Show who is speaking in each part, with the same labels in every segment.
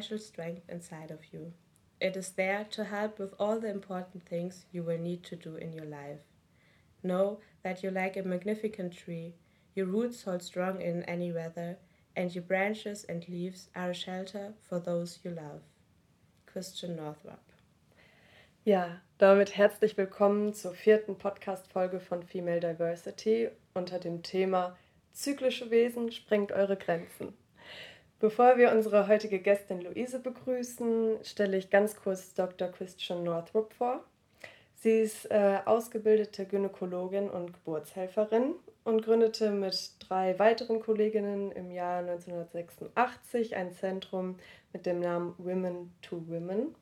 Speaker 1: special strength inside of you. It is there to help with all the important things you will need to do in your life. Know that you're like a magnificent tree. Your roots hold strong in any weather, and your branches and leaves are a shelter for those you love. Christian Northrup.
Speaker 2: Ja, damit herzlich willkommen zur vierten Podcast-Folge von Female Diversity unter dem Thema Zyklische Wesen sprengt eure Grenzen. Bevor wir unsere heutige Gästin Luise begrüßen, stelle ich ganz kurz Dr. Christian Northrup vor. Sie ist äh, ausgebildete Gynäkologin und Geburtshelferin und gründete mit drei weiteren Kolleginnen im Jahr 1986 ein Zentrum mit dem Namen Women to Women.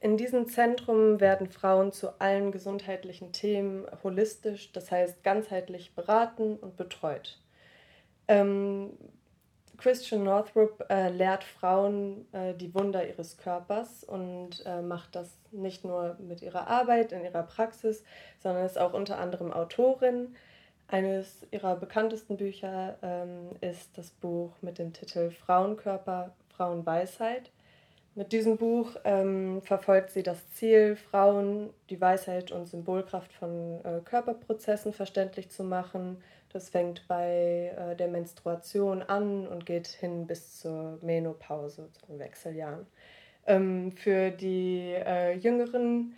Speaker 2: In diesem Zentrum werden Frauen zu allen gesundheitlichen Themen holistisch, das heißt ganzheitlich beraten und betreut. Ähm, Christian Northrup äh, lehrt Frauen äh, die Wunder ihres Körpers und äh, macht das nicht nur mit ihrer Arbeit in ihrer Praxis, sondern ist auch unter anderem Autorin. Eines ihrer bekanntesten Bücher ähm, ist das Buch mit dem Titel Frauenkörper, Frauenweisheit. Mit diesem Buch ähm, verfolgt sie das Ziel, Frauen die Weisheit und Symbolkraft von äh, Körperprozessen verständlich zu machen das fängt bei äh, der Menstruation an und geht hin bis zur Menopause, zu den Wechseljahren. Ähm, für die äh, jüngeren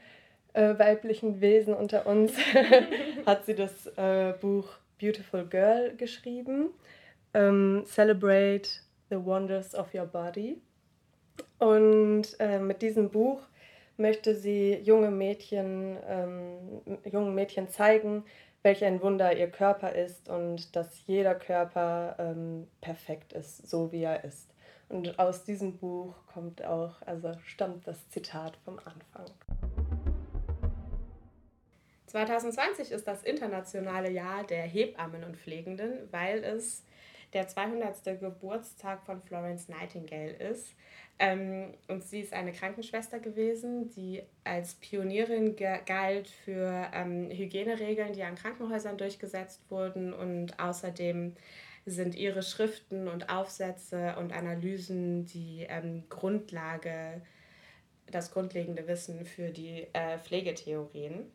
Speaker 2: äh, weiblichen Wesen unter uns hat sie das äh, Buch Beautiful Girl geschrieben. Ähm, Celebrate the Wonders of Your Body. Und äh, mit diesem Buch möchte sie junge Mädchen, ähm, jungen Mädchen zeigen, welch ein Wunder ihr Körper ist und dass jeder Körper ähm, perfekt ist, so wie er ist. Und aus diesem Buch kommt auch, also stammt das Zitat vom Anfang.
Speaker 1: 2020 ist das internationale Jahr der Hebammen und Pflegenden, weil es der 200. Geburtstag von Florence Nightingale ist. Ähm, und sie ist eine Krankenschwester gewesen, die als Pionierin galt für ähm, Hygieneregeln, die an Krankenhäusern durchgesetzt wurden. Und außerdem sind ihre Schriften und Aufsätze und Analysen die ähm, Grundlage, das grundlegende Wissen für die äh, Pflegetheorien.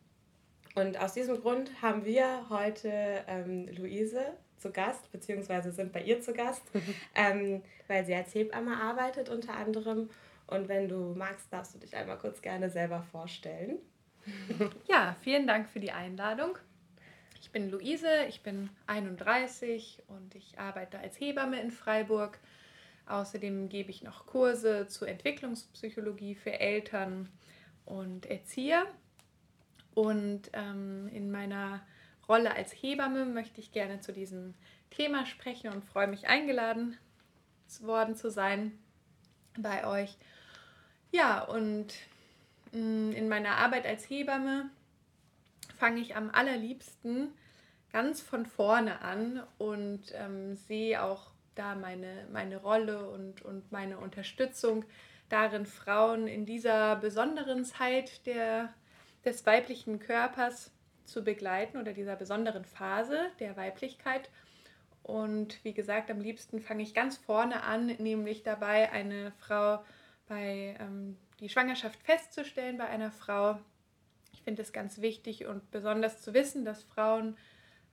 Speaker 1: Und aus diesem Grund haben wir heute ähm, Luise zu Gast, beziehungsweise sind bei ihr zu Gast, ähm, weil sie als Hebamme arbeitet unter anderem. Und wenn du magst, darfst du dich einmal kurz gerne selber vorstellen.
Speaker 3: Ja, vielen Dank für die Einladung. Ich bin Luise, ich bin 31 und ich arbeite als Hebamme in Freiburg. Außerdem gebe ich noch Kurse zur Entwicklungspsychologie für Eltern und Erzieher. Und ähm, in meiner Rolle als Hebamme möchte ich gerne zu diesem Thema sprechen und freue mich eingeladen worden zu sein bei euch. Ja, und mm, in meiner Arbeit als Hebamme fange ich am allerliebsten ganz von vorne an und ähm, sehe auch da meine, meine Rolle und, und meine Unterstützung darin, Frauen in dieser besonderen Zeit der, des weiblichen Körpers zu begleiten oder dieser besonderen Phase der Weiblichkeit. Und wie gesagt, am liebsten fange ich ganz vorne an, nämlich dabei eine Frau bei ähm, die Schwangerschaft festzustellen bei einer Frau. Ich finde es ganz wichtig und besonders zu wissen, dass Frauen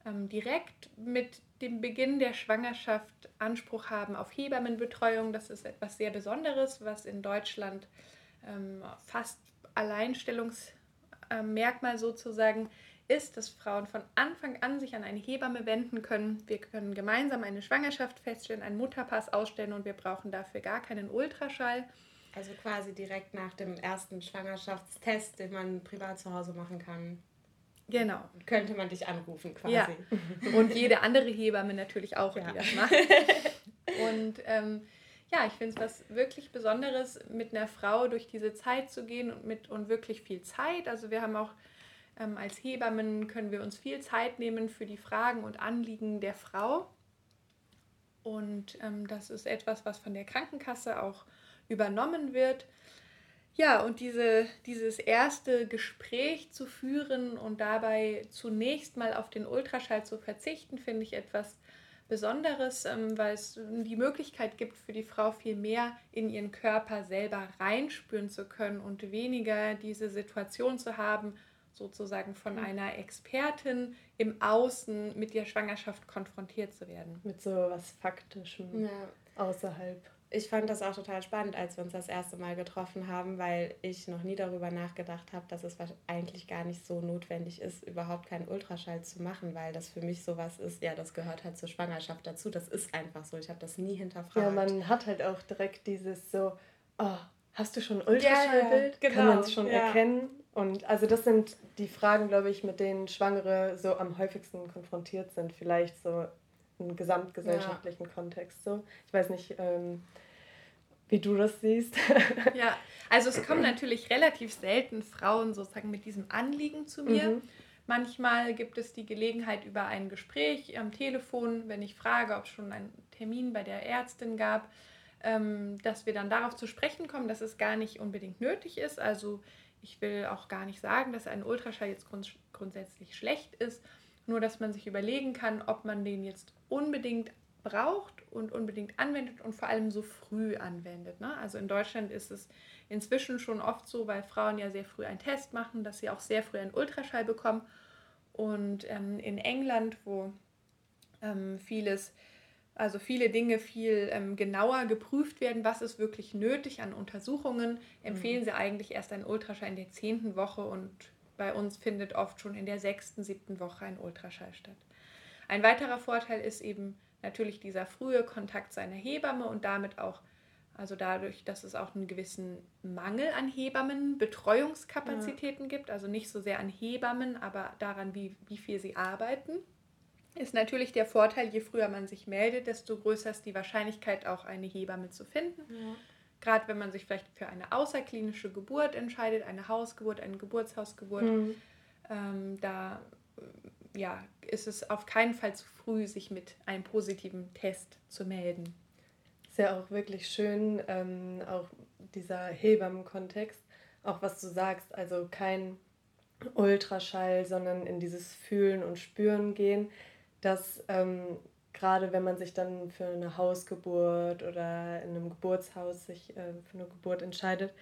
Speaker 3: ähm, direkt mit dem Beginn der Schwangerschaft Anspruch haben auf Hebammenbetreuung. Das ist etwas sehr Besonderes, was in Deutschland ähm, fast Alleinstellungsmerkmal sozusagen ist, dass Frauen von Anfang an sich an eine Hebamme wenden können. Wir können gemeinsam eine Schwangerschaft feststellen, einen Mutterpass ausstellen und wir brauchen dafür gar keinen Ultraschall.
Speaker 1: Also quasi direkt nach dem ersten Schwangerschaftstest, den man privat zu Hause machen kann.
Speaker 3: Genau.
Speaker 1: Könnte man dich anrufen quasi.
Speaker 3: Ja. Und jede andere Hebamme natürlich auch, ja. die das macht. Und ähm, ja, ich finde es was wirklich Besonderes, mit einer Frau durch diese Zeit zu gehen und mit und wirklich viel Zeit. Also wir haben auch ähm, als Hebammen können wir uns viel Zeit nehmen für die Fragen und Anliegen der Frau. Und ähm, das ist etwas, was von der Krankenkasse auch übernommen wird. Ja, und diese, dieses erste Gespräch zu führen und dabei zunächst mal auf den Ultraschall zu verzichten, finde ich etwas, Besonderes, ähm, weil es die Möglichkeit gibt für die Frau viel mehr in ihren Körper selber reinspüren zu können und weniger diese Situation zu haben, sozusagen von mhm. einer Expertin im Außen mit der Schwangerschaft konfrontiert zu werden.
Speaker 2: Mit so was Faktischem ja. außerhalb
Speaker 1: ich fand das auch total spannend, als wir uns das erste Mal getroffen haben, weil ich noch nie darüber nachgedacht habe, dass es eigentlich gar nicht so notwendig ist, überhaupt keinen Ultraschall zu machen, weil das für mich sowas ist, ja, das gehört halt zur Schwangerschaft dazu. Das ist einfach so. Ich habe das nie hinterfragt.
Speaker 2: Ja, man hat halt auch direkt dieses so, oh, hast du schon ein Ultraschallbild? Ja, ja, genau. Kann man es schon ja. erkennen? Und also das sind die Fragen, glaube ich, mit denen Schwangere so am häufigsten konfrontiert sind. Vielleicht so im gesamtgesellschaftlichen Kontext. So. Ich weiß nicht, ähm, wie du das siehst.
Speaker 3: ja, also es kommen natürlich relativ selten Frauen sozusagen mit diesem Anliegen zu mir. Mhm. Manchmal gibt es die Gelegenheit über ein Gespräch am Telefon, wenn ich frage, ob es schon einen Termin bei der Ärztin gab, ähm, dass wir dann darauf zu sprechen kommen, dass es gar nicht unbedingt nötig ist. Also ich will auch gar nicht sagen, dass ein Ultraschall jetzt grund grundsätzlich schlecht ist, nur dass man sich überlegen kann, ob man den jetzt unbedingt braucht und unbedingt anwendet und vor allem so früh anwendet. Ne? Also in Deutschland ist es inzwischen schon oft so, weil Frauen ja sehr früh einen Test machen, dass sie auch sehr früh einen Ultraschall bekommen. Und ähm, in England, wo ähm, vieles, also viele Dinge viel ähm, genauer geprüft werden, was ist wirklich nötig an Untersuchungen, empfehlen mhm. sie eigentlich erst einen Ultraschall in der zehnten Woche und bei uns findet oft schon in der sechsten, siebten Woche ein Ultraschall statt. Ein weiterer Vorteil ist eben, natürlich dieser frühe Kontakt seiner Hebamme und damit auch, also dadurch, dass es auch einen gewissen Mangel an Hebammen, Betreuungskapazitäten ja. gibt, also nicht so sehr an Hebammen, aber daran, wie, wie viel sie arbeiten, ist natürlich der Vorteil, je früher man sich meldet, desto größer ist die Wahrscheinlichkeit, auch eine Hebamme zu finden. Ja. Gerade wenn man sich vielleicht für eine außerklinische Geburt entscheidet, eine Hausgeburt, eine Geburtshausgeburt, mhm. ähm, da ja, ist es auf keinen Fall zu früh, sich mit einem positiven Test zu melden.
Speaker 2: Ist ja auch wirklich schön, ähm, auch dieser Hebammen-Kontext, auch was du sagst, also kein Ultraschall, sondern in dieses Fühlen und Spüren gehen, dass ähm, gerade wenn man sich dann für eine Hausgeburt oder in einem Geburtshaus sich äh, für eine Geburt entscheidet,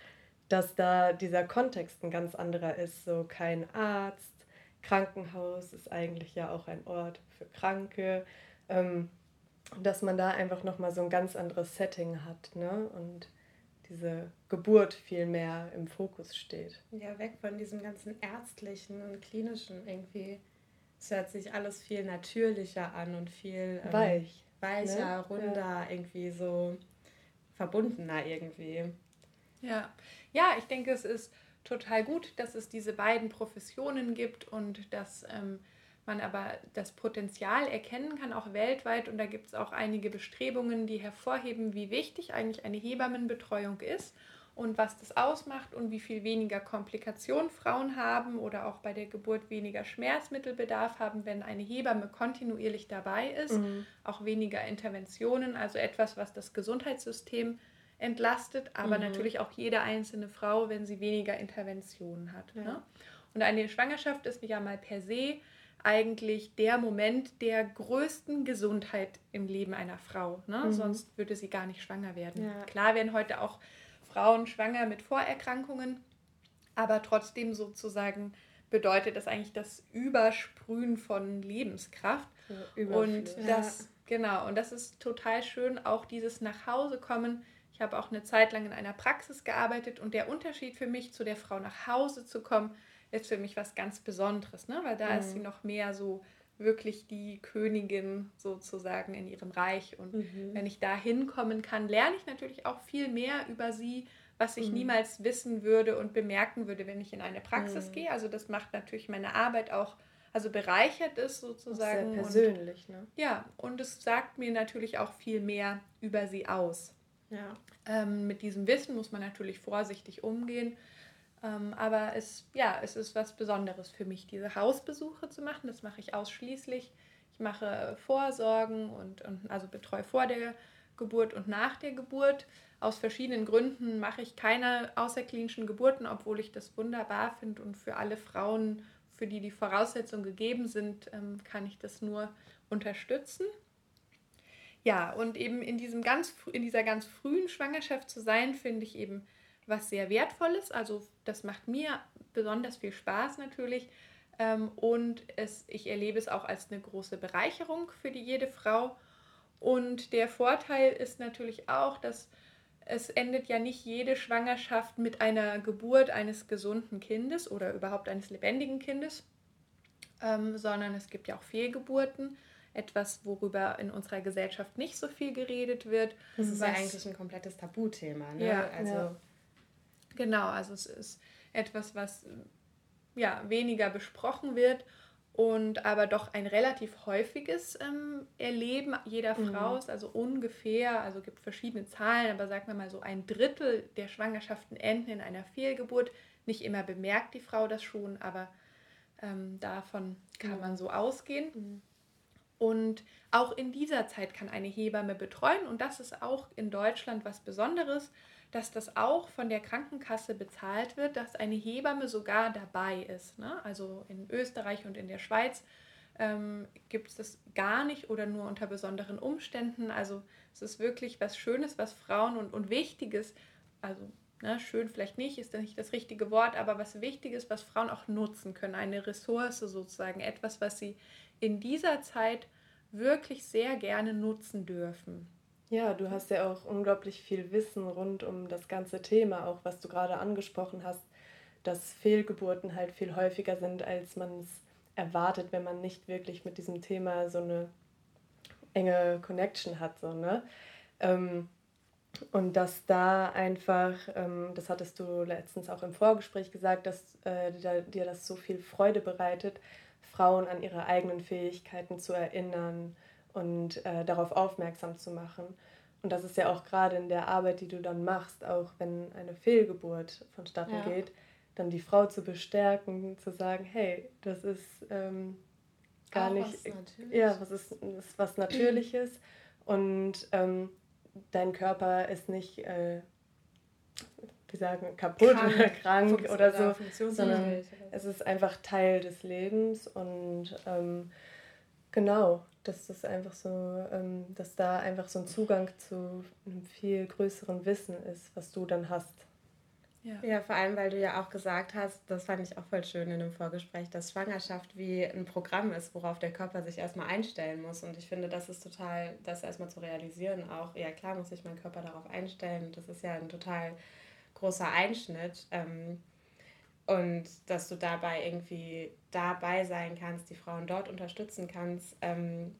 Speaker 2: dass da dieser Kontext ein ganz anderer ist. So kein Arzt, Krankenhaus ist eigentlich ja auch ein Ort für Kranke. Ähm, dass man da einfach nochmal so ein ganz anderes Setting hat ne? und diese Geburt viel mehr im Fokus steht.
Speaker 1: Ja, weg von diesem ganzen ärztlichen und klinischen irgendwie. Es hört sich alles viel natürlicher an und viel ähm, weich. Weicher, ne? runder, ja. irgendwie so verbundener irgendwie.
Speaker 3: Ja. ja, ich denke, es ist total gut, dass es diese beiden Professionen gibt und dass ähm, man aber das Potenzial erkennen kann, auch weltweit. Und da gibt es auch einige Bestrebungen, die hervorheben, wie wichtig eigentlich eine Hebammenbetreuung ist und was das ausmacht und wie viel weniger Komplikationen Frauen haben oder auch bei der Geburt weniger Schmerzmittelbedarf haben, wenn eine Hebamme kontinuierlich dabei ist, mhm. auch weniger Interventionen, also etwas, was das Gesundheitssystem entlastet, aber mhm. natürlich auch jede einzelne Frau, wenn sie weniger Interventionen hat. Ja. Ne? Und eine Schwangerschaft ist ja mal per se eigentlich der Moment der größten Gesundheit im Leben einer Frau. Ne? Mhm. Sonst würde sie gar nicht schwanger werden. Ja. Klar werden heute auch Frauen schwanger mit Vorerkrankungen, aber trotzdem sozusagen bedeutet das eigentlich das Übersprühen von Lebenskraft. Ja, und das, genau, und das ist total schön, auch dieses Nachhausekommen ich habe auch eine Zeit lang in einer Praxis gearbeitet und der Unterschied für mich, zu der Frau nach Hause zu kommen, ist für mich was ganz Besonderes, ne? weil da mhm. ist sie noch mehr so wirklich die Königin sozusagen in ihrem Reich. Und mhm. wenn ich da hinkommen kann, lerne ich natürlich auch viel mehr über sie, was ich mhm. niemals wissen würde und bemerken würde, wenn ich in eine Praxis mhm. gehe. Also das macht natürlich meine Arbeit auch, also bereichert es sozusagen.
Speaker 2: Sehr persönlich,
Speaker 3: und,
Speaker 2: ne?
Speaker 3: Ja, und es sagt mir natürlich auch viel mehr über sie aus. Ja. Ähm, mit diesem Wissen muss man natürlich vorsichtig umgehen. Ähm, aber es, ja, es ist was Besonderes für mich, diese Hausbesuche zu machen. Das mache ich ausschließlich. Ich mache Vorsorgen und, und also betreue vor der Geburt und nach der Geburt. Aus verschiedenen Gründen mache ich keine außerklinischen Geburten, obwohl ich das wunderbar finde und für alle Frauen, für die die Voraussetzungen gegeben sind, ähm, kann ich das nur unterstützen. Ja, und eben in, diesem ganz, in dieser ganz frühen Schwangerschaft zu sein, finde ich eben was sehr Wertvolles. Also das macht mir besonders viel Spaß natürlich. Ähm, und es, ich erlebe es auch als eine große Bereicherung für die, jede Frau. Und der Vorteil ist natürlich auch, dass es endet ja nicht jede Schwangerschaft mit einer Geburt eines gesunden Kindes oder überhaupt eines lebendigen Kindes, ähm, sondern es gibt ja auch Fehlgeburten etwas, worüber in unserer Gesellschaft nicht so viel geredet wird.
Speaker 1: Das ist ja eigentlich ein komplettes Tabuthema. Ne?
Speaker 3: Ja,
Speaker 1: also
Speaker 3: ja. Genau, also es ist etwas, was ja, weniger besprochen wird und aber doch ein relativ häufiges ähm, Erleben jeder mhm. Frau ist, also ungefähr, also gibt verschiedene Zahlen, aber sagen wir mal so ein Drittel der Schwangerschaften enden in einer Fehlgeburt. Nicht immer bemerkt die Frau das schon, aber ähm, davon kann mhm. man so ausgehen. Mhm. Und auch in dieser Zeit kann eine Hebamme betreuen und das ist auch in Deutschland was Besonderes dass das auch von der Krankenkasse bezahlt wird, dass eine Hebamme sogar dabei ist. Ne? Also in Österreich und in der Schweiz ähm, gibt es das gar nicht oder nur unter besonderen Umständen. Also es ist wirklich was Schönes, was Frauen und, und Wichtiges, also ne, schön vielleicht nicht, ist nicht das richtige Wort, aber was Wichtiges, was Frauen auch nutzen können. Eine Ressource sozusagen, etwas, was sie in dieser Zeit wirklich sehr gerne nutzen dürfen.
Speaker 2: Ja, du hast ja auch unglaublich viel Wissen rund um das ganze Thema, auch was du gerade angesprochen hast, dass Fehlgeburten halt viel häufiger sind, als man es erwartet, wenn man nicht wirklich mit diesem Thema so eine enge Connection hat. So, ne? Ähm, und dass da einfach, ähm, das hattest du letztens auch im Vorgespräch gesagt, dass äh, dir das so viel Freude bereitet, Frauen an ihre eigenen Fähigkeiten zu erinnern und äh, darauf aufmerksam zu machen. Und das ist ja auch gerade in der Arbeit, die du dann machst, auch wenn eine Fehlgeburt vonstatten ja. geht, dann die Frau zu bestärken, zu sagen, hey, das ist ähm, gar auch nicht, was ja, was ist, ist was Natürliches. Und ähm, dein Körper ist nicht, äh, wie sagen, kaputt krank, oder krank oder so, sondern es ist einfach Teil des Lebens und ähm, genau, dass das einfach so, ähm, dass da einfach so ein Zugang zu einem viel größeren Wissen ist, was du dann hast.
Speaker 1: Ja. ja, vor allem, weil du ja auch gesagt hast, das fand ich auch voll schön in dem Vorgespräch, dass Schwangerschaft wie ein Programm ist, worauf der Körper sich erstmal einstellen muss. Und ich finde, das ist total, das erstmal zu realisieren auch. Ja, klar muss sich mein Körper darauf einstellen. Das ist ja ein total großer Einschnitt. Ähm, und dass du dabei irgendwie dabei sein kannst, die Frauen dort unterstützen kannst, ähm,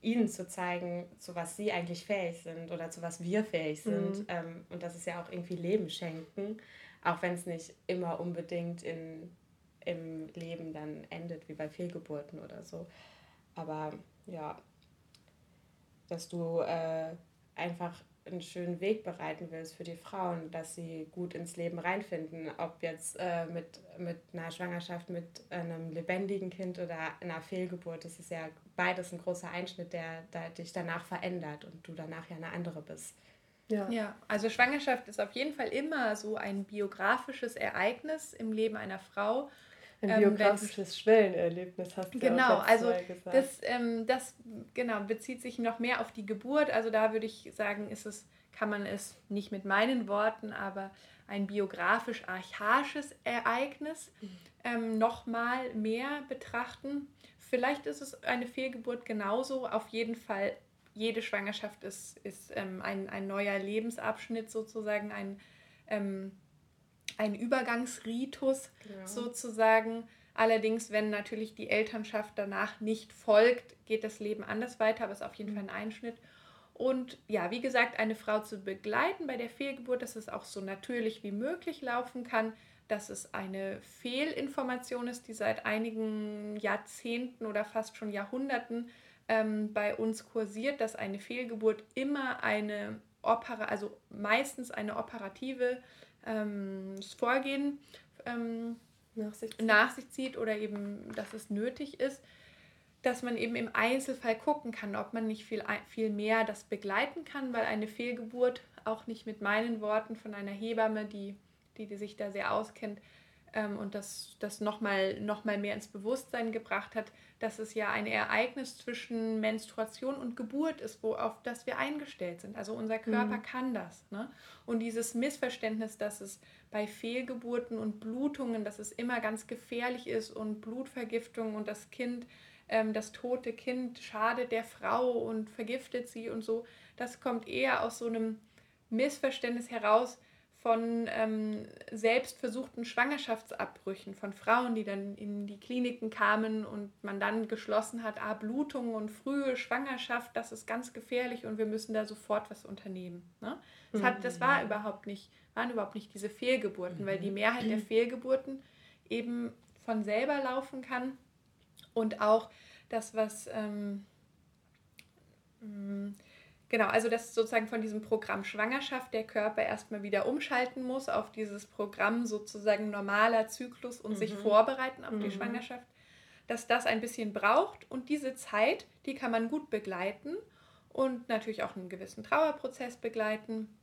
Speaker 1: ihnen zu zeigen, zu was sie eigentlich fähig sind oder zu was wir fähig sind. Mhm. Ähm, und das ist ja auch irgendwie Leben schenken, auch wenn es nicht immer unbedingt in, im Leben dann endet, wie bei Fehlgeburten oder so. Aber ja, dass du äh, einfach einen schönen Weg bereiten willst für die Frauen, dass sie gut ins Leben reinfinden, ob jetzt äh, mit, mit einer Schwangerschaft mit einem lebendigen Kind oder einer Fehlgeburt, das ist ja beides ein großer Einschnitt, der, der dich danach verändert und du danach ja eine andere bist.
Speaker 3: Ja. ja, also Schwangerschaft ist auf jeden Fall immer so ein biografisches Ereignis im Leben einer Frau ein ähm, biografisches Schwellenerlebnis hast du genau, auch also gesagt. Das, ähm, das genau, bezieht sich noch mehr auf die Geburt. Also da würde ich sagen, ist es, kann man es nicht mit meinen Worten, aber ein biografisch-archaisches Ereignis mhm. ähm, nochmal mehr betrachten. Vielleicht ist es eine Fehlgeburt genauso. Auf jeden Fall, jede Schwangerschaft ist, ist ähm, ein, ein neuer Lebensabschnitt sozusagen, ein ähm, ein Übergangsritus genau. sozusagen. Allerdings, wenn natürlich die Elternschaft danach nicht folgt, geht das Leben anders weiter, aber es ist auf jeden mhm. Fall ein Einschnitt. Und ja, wie gesagt, eine Frau zu begleiten bei der Fehlgeburt, dass es auch so natürlich wie möglich laufen kann, dass es eine Fehlinformation ist, die seit einigen Jahrzehnten oder fast schon Jahrhunderten ähm, bei uns kursiert, dass eine Fehlgeburt immer eine Opera, also meistens eine operative ähm, das Vorgehen ähm, nach, sich nach sich zieht oder eben, dass es nötig ist, dass man eben im Einzelfall gucken kann, ob man nicht viel, viel mehr das begleiten kann, weil eine Fehlgeburt auch nicht mit meinen Worten von einer Hebamme, die, die, die sich da sehr auskennt, ähm, und das, das nochmal noch mal mehr ins Bewusstsein gebracht hat, dass es ja ein Ereignis zwischen Menstruation und Geburt ist, wo, auf das wir eingestellt sind. Also unser Körper mhm. kann das. Ne? Und dieses Missverständnis, dass es bei Fehlgeburten und Blutungen, dass es immer ganz gefährlich ist und Blutvergiftung und das Kind, ähm, das tote Kind schadet der Frau und vergiftet sie und so, das kommt eher aus so einem Missverständnis heraus, von ähm, selbstversuchten Schwangerschaftsabbrüchen von Frauen, die dann in die Kliniken kamen und man dann geschlossen hat, ah, Blutungen und frühe Schwangerschaft, das ist ganz gefährlich und wir müssen da sofort was unternehmen. Ne? Das, hat, das war mhm. überhaupt nicht, waren überhaupt nicht diese Fehlgeburten, weil die mhm. Mehrheit der Fehlgeburten eben von selber laufen kann und auch das, was ähm, mm, Genau, also dass sozusagen von diesem Programm Schwangerschaft der Körper erstmal wieder umschalten muss auf dieses Programm sozusagen normaler Zyklus und mhm. sich vorbereiten auf mhm. die Schwangerschaft, dass das ein bisschen braucht und diese Zeit, die kann man gut begleiten und natürlich auch einen gewissen Trauerprozess begleiten,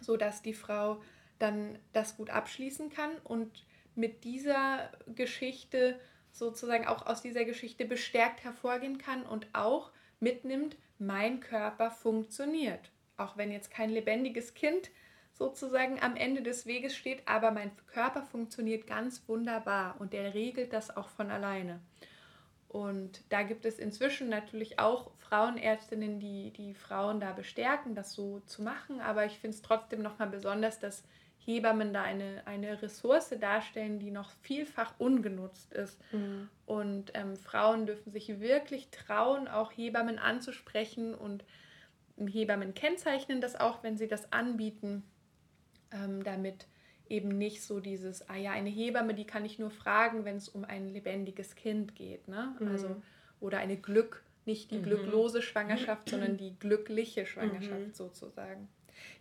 Speaker 3: sodass die Frau dann das gut abschließen kann und mit dieser Geschichte sozusagen auch aus dieser Geschichte bestärkt hervorgehen kann und auch mitnimmt, mein Körper funktioniert. Auch wenn jetzt kein lebendiges Kind sozusagen am Ende des Weges steht, aber mein Körper funktioniert ganz wunderbar und der regelt das auch von alleine. Und da gibt es inzwischen natürlich auch Frauenärztinnen, die die Frauen da bestärken, das so zu machen. Aber ich finde es trotzdem nochmal besonders, dass Hebammen da eine, eine Ressource darstellen, die noch vielfach ungenutzt ist. Mhm. Und ähm, Frauen dürfen sich wirklich trauen, auch Hebammen anzusprechen und Hebammen kennzeichnen das auch, wenn sie das anbieten, ähm, damit eben nicht so dieses, ah ja, eine Hebamme, die kann ich nur fragen, wenn es um ein lebendiges Kind geht. Ne? Mhm. Also, oder eine Glück, nicht die mhm. glücklose Schwangerschaft, sondern die glückliche Schwangerschaft mhm. sozusagen.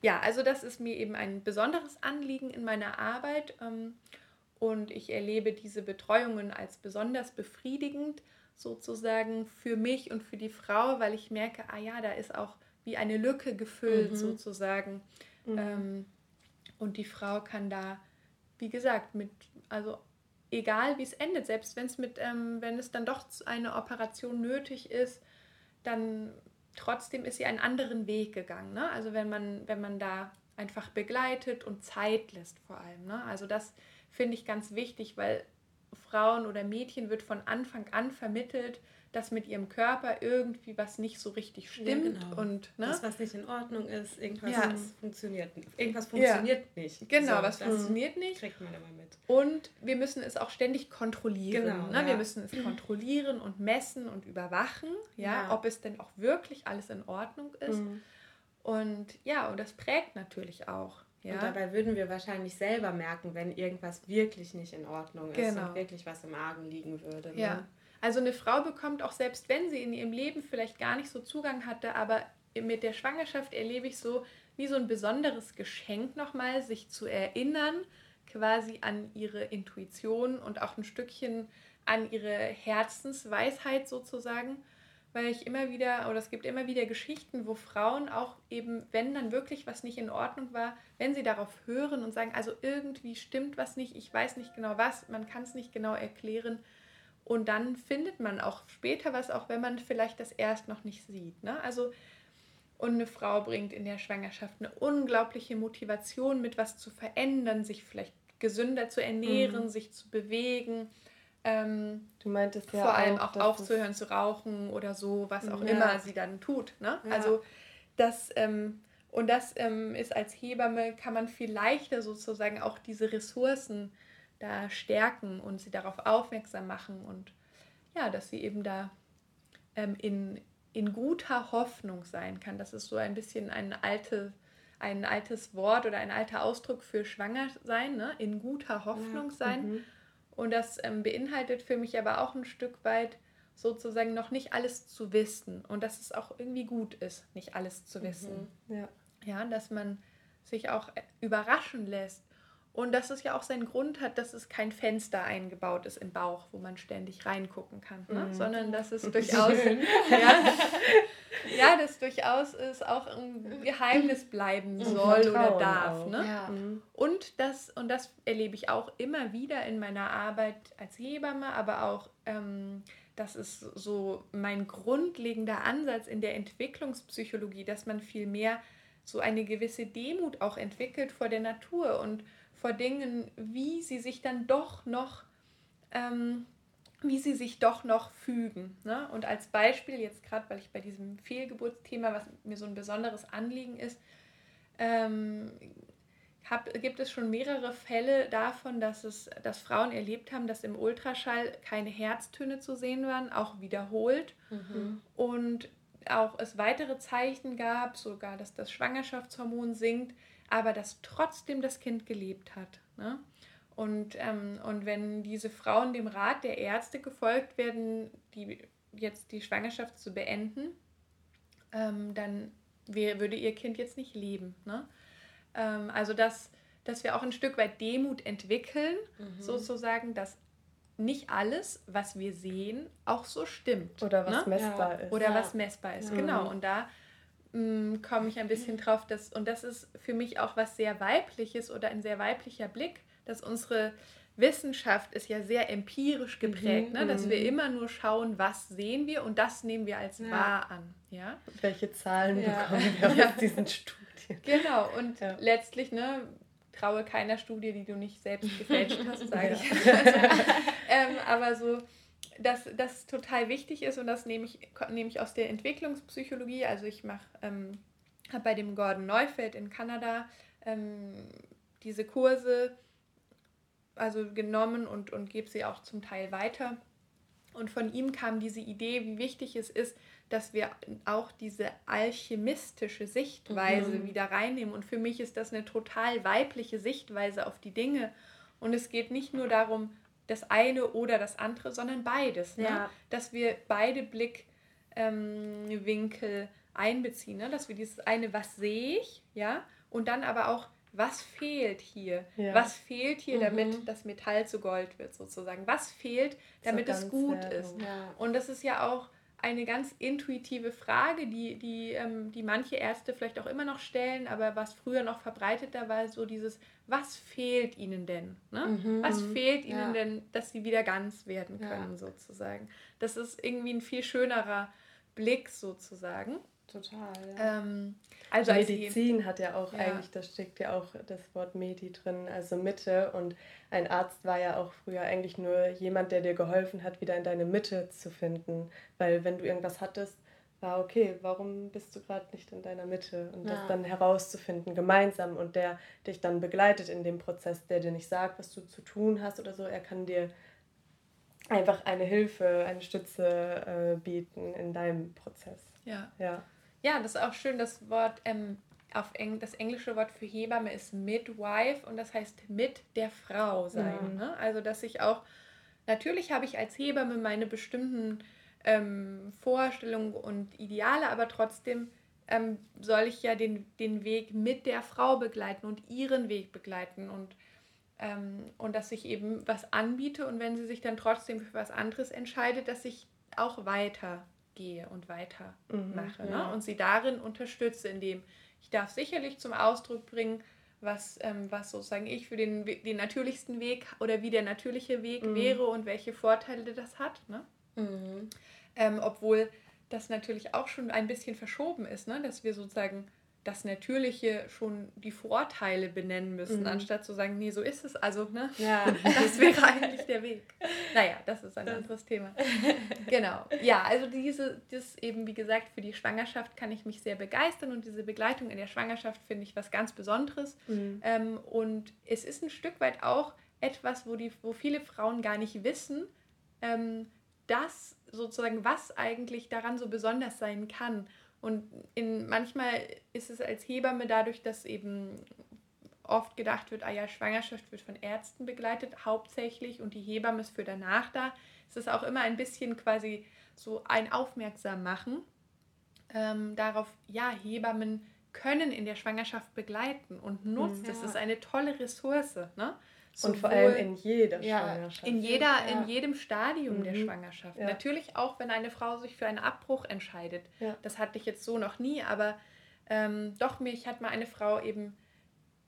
Speaker 3: Ja, also das ist mir eben ein besonderes Anliegen in meiner Arbeit ähm, und ich erlebe diese Betreuungen als besonders befriedigend sozusagen für mich und für die Frau, weil ich merke, ah ja, da ist auch wie eine Lücke gefüllt mhm. sozusagen. Mhm. Ähm, und die Frau kann da, wie gesagt, mit, also egal wie es endet, selbst wenn es mit, ähm, wenn es dann doch eine Operation nötig ist, dann trotzdem ist sie einen anderen Weg gegangen. Ne? Also wenn man, wenn man da einfach begleitet und Zeit lässt vor allem. Ne? Also das finde ich ganz wichtig, weil Frauen oder Mädchen wird von Anfang an vermittelt, dass mit ihrem Körper irgendwie was nicht so richtig stimmt ja, genau. und
Speaker 1: ne? das was nicht in Ordnung ist, irgendwas ja. funktioniert, irgendwas funktioniert ja. nicht.
Speaker 3: Genau, so, was funktioniert nicht. Kriegt man immer mit. Und wir müssen es auch ständig kontrollieren. Genau, ne? Wir müssen es kontrollieren und messen und überwachen, ja, ob es denn auch wirklich alles in Ordnung ist. Mhm. Und ja, und das prägt natürlich auch. Ja.
Speaker 1: Und dabei würden wir wahrscheinlich selber merken, wenn irgendwas wirklich nicht in Ordnung ist genau. und wirklich was im Argen liegen würde. Ne?
Speaker 3: Ja. Also eine Frau bekommt auch selbst, wenn sie in ihrem Leben vielleicht gar nicht so Zugang hatte, aber mit der Schwangerschaft erlebe ich so wie so ein besonderes Geschenk nochmal, sich zu erinnern, quasi an ihre Intuition und auch ein Stückchen an ihre Herzensweisheit sozusagen, weil ich immer wieder, oder es gibt immer wieder Geschichten, wo Frauen auch eben, wenn dann wirklich was nicht in Ordnung war, wenn sie darauf hören und sagen, also irgendwie stimmt was nicht, ich weiß nicht genau was, man kann es nicht genau erklären, und dann findet man auch später was, auch wenn man vielleicht das erst noch nicht sieht. Ne? Also, und eine Frau bringt in der Schwangerschaft eine unglaubliche Motivation mit, was zu verändern, sich vielleicht gesünder zu ernähren, mhm. sich zu bewegen. Ähm, du meintest ja vor allem auch, auch aufzuhören zu rauchen oder so, was auch ja. immer sie dann tut. Ne? Ja. Also das ähm, und das ähm, ist als Hebamme kann man viel leichter sozusagen auch diese Ressourcen da stärken und sie darauf aufmerksam machen und ja, dass sie eben da ähm, in, in guter Hoffnung sein kann. Das ist so ein bisschen ein, alte, ein altes Wort oder ein alter Ausdruck für schwanger sein, ne? in guter Hoffnung ja. sein. Mhm. Und das ähm, beinhaltet für mich aber auch ein Stück weit sozusagen noch nicht alles zu wissen und dass es auch irgendwie gut ist, nicht alles zu wissen. Mhm. Ja. ja, dass man sich auch äh, überraschen lässt und dass es ja auch seinen Grund hat, dass es kein Fenster eingebaut ist im Bauch, wo man ständig reingucken kann, ne? Mhm. sondern dass es durchaus, ja, ja, dass durchaus ist auch ein Geheimnis bleiben soll oder darf. Ne? Ja. Mhm. Und, das, und das erlebe ich auch immer wieder in meiner Arbeit als Hebamme, aber auch ähm, das ist so mein grundlegender Ansatz in der Entwicklungspsychologie, dass man viel mehr so eine gewisse Demut auch entwickelt vor der Natur und vor Dingen, wie sie sich dann doch noch, ähm, wie sie sich doch noch fügen. Ne? Und als Beispiel, jetzt gerade, weil ich bei diesem Fehlgeburtsthema, was mir so ein besonderes Anliegen ist, ähm, hab, gibt es schon mehrere Fälle davon, dass, es, dass Frauen erlebt haben, dass im Ultraschall keine Herztöne zu sehen waren, auch wiederholt. Mhm. Und auch es weitere Zeichen gab, sogar dass das Schwangerschaftshormon sinkt, aber dass trotzdem das Kind gelebt hat. Ne? Und, ähm, und wenn diese Frauen dem Rat der Ärzte gefolgt werden, die jetzt die Schwangerschaft zu beenden, ähm, dann wär, würde ihr Kind jetzt nicht leben. Ne? Ähm, also dass, dass wir auch ein Stück weit Demut entwickeln, mhm. sozusagen, dass nicht alles, was wir sehen, auch so stimmt.
Speaker 2: Oder was ne? messbar ja. ist.
Speaker 3: Oder ja. was messbar ist, ja. genau. Und da komme ich ein bisschen drauf, dass, und das ist für mich auch was sehr Weibliches oder ein sehr weiblicher Blick, dass unsere Wissenschaft ist ja sehr empirisch geprägt, mhm, ne? dass wir mhm. immer nur schauen, was sehen wir und das nehmen wir als wahr an. Ja?
Speaker 2: Welche Zahlen bekommen wir aus diesen Studien?
Speaker 3: Genau, und letztlich, ne, traue keiner Studie, die du nicht selbst gefälscht hast, sage ich. ähm, aber so, dass das total wichtig ist und das nehme ich, nehme ich aus der Entwicklungspsychologie. Also ich mache ähm, habe bei dem Gordon Neufeld in Kanada ähm, diese Kurse also genommen und, und gebe sie auch zum Teil weiter. Und von ihm kam diese Idee, wie wichtig es ist, dass wir auch diese alchemistische Sichtweise mhm. wieder reinnehmen. Und für mich ist das eine total weibliche Sichtweise auf die Dinge. Und es geht nicht nur darum, das eine oder das andere, sondern beides. Ne? Ja. Dass wir beide Blickwinkel ähm, einbeziehen. Ne? Dass wir dieses eine, was sehe ich, ja, und dann aber auch, was fehlt hier? Ja. Was fehlt hier, mhm. damit das Metall zu Gold wird, sozusagen? Was fehlt, damit es gut ist? Ja. Und das ist ja auch eine ganz intuitive Frage, die, die, ähm, die manche Ärzte vielleicht auch immer noch stellen, aber was früher noch verbreiteter war, so dieses, was fehlt ihnen denn? Ne? Mhm, was fehlt ihnen ja. denn, dass sie wieder ganz werden können, ja. sozusagen? Das ist irgendwie ein viel schönerer Blick, sozusagen.
Speaker 2: Total. Ja. Ähm, also Medizin hat ja auch ja. eigentlich, da steckt ja auch das Wort Medi drin, also Mitte. Und ein Arzt war ja auch früher eigentlich nur jemand, der dir geholfen hat, wieder in deine Mitte zu finden. Weil wenn du irgendwas hattest, war okay, warum bist du gerade nicht in deiner Mitte? Und ja. das dann herauszufinden, gemeinsam. Und der dich dann begleitet in dem Prozess, der dir nicht sagt, was du zu tun hast oder so, er kann dir einfach eine Hilfe, eine Stütze äh, bieten in deinem Prozess.
Speaker 3: Ja. ja. Ja, das ist auch schön, das Wort, ähm, auf Eng das englische Wort für Hebamme ist Midwife und das heißt mit der Frau sein. Ja. Ne? Also, dass ich auch, natürlich habe ich als Hebamme meine bestimmten ähm, Vorstellungen und Ideale, aber trotzdem ähm, soll ich ja den, den Weg mit der Frau begleiten und ihren Weg begleiten und, ähm, und dass ich eben was anbiete und wenn sie sich dann trotzdem für was anderes entscheidet, dass ich auch weiter gehe und weiter mhm. Ne? Ja. Ne? Und sie darin unterstütze, indem ich darf sicherlich zum Ausdruck bringen, was, ähm, was sozusagen ich für den, den natürlichsten Weg oder wie der natürliche Weg mhm. wäre und welche Vorteile das hat. Ne? Mhm. Ähm, obwohl das natürlich auch schon ein bisschen verschoben ist, ne? dass wir sozusagen das Natürliche schon die Vorteile benennen müssen, mhm. anstatt zu sagen, nee, so ist es. Also, ne? Ja. Das wäre eigentlich der Weg. Naja, das ist ein anderes Thema. Genau. Ja, also diese, das eben, wie gesagt, für die Schwangerschaft kann ich mich sehr begeistern und diese Begleitung in der Schwangerschaft finde ich was ganz Besonderes. Mhm. Ähm, und es ist ein Stück weit auch etwas, wo, die, wo viele Frauen gar nicht wissen, ähm, dass sozusagen, was eigentlich daran so besonders sein kann. Und in, manchmal ist es als Hebamme dadurch, dass eben oft gedacht wird, ah ja, Schwangerschaft wird von Ärzten begleitet, hauptsächlich, und die Hebamme ist für danach da, ist es auch immer ein bisschen quasi so ein Aufmerksam machen ähm, darauf, ja, Hebammen können in der Schwangerschaft begleiten und nutzt. Ja. Das ist eine tolle Ressource. Ne? Und vor allem in jeder ja, Schwangerschaft. In, jeder, ja. in jedem Stadium mhm. der Schwangerschaft. Ja. Natürlich auch, wenn eine Frau sich für einen Abbruch entscheidet. Das hatte ich jetzt so noch nie, aber ähm, doch, mich hat mal eine Frau eben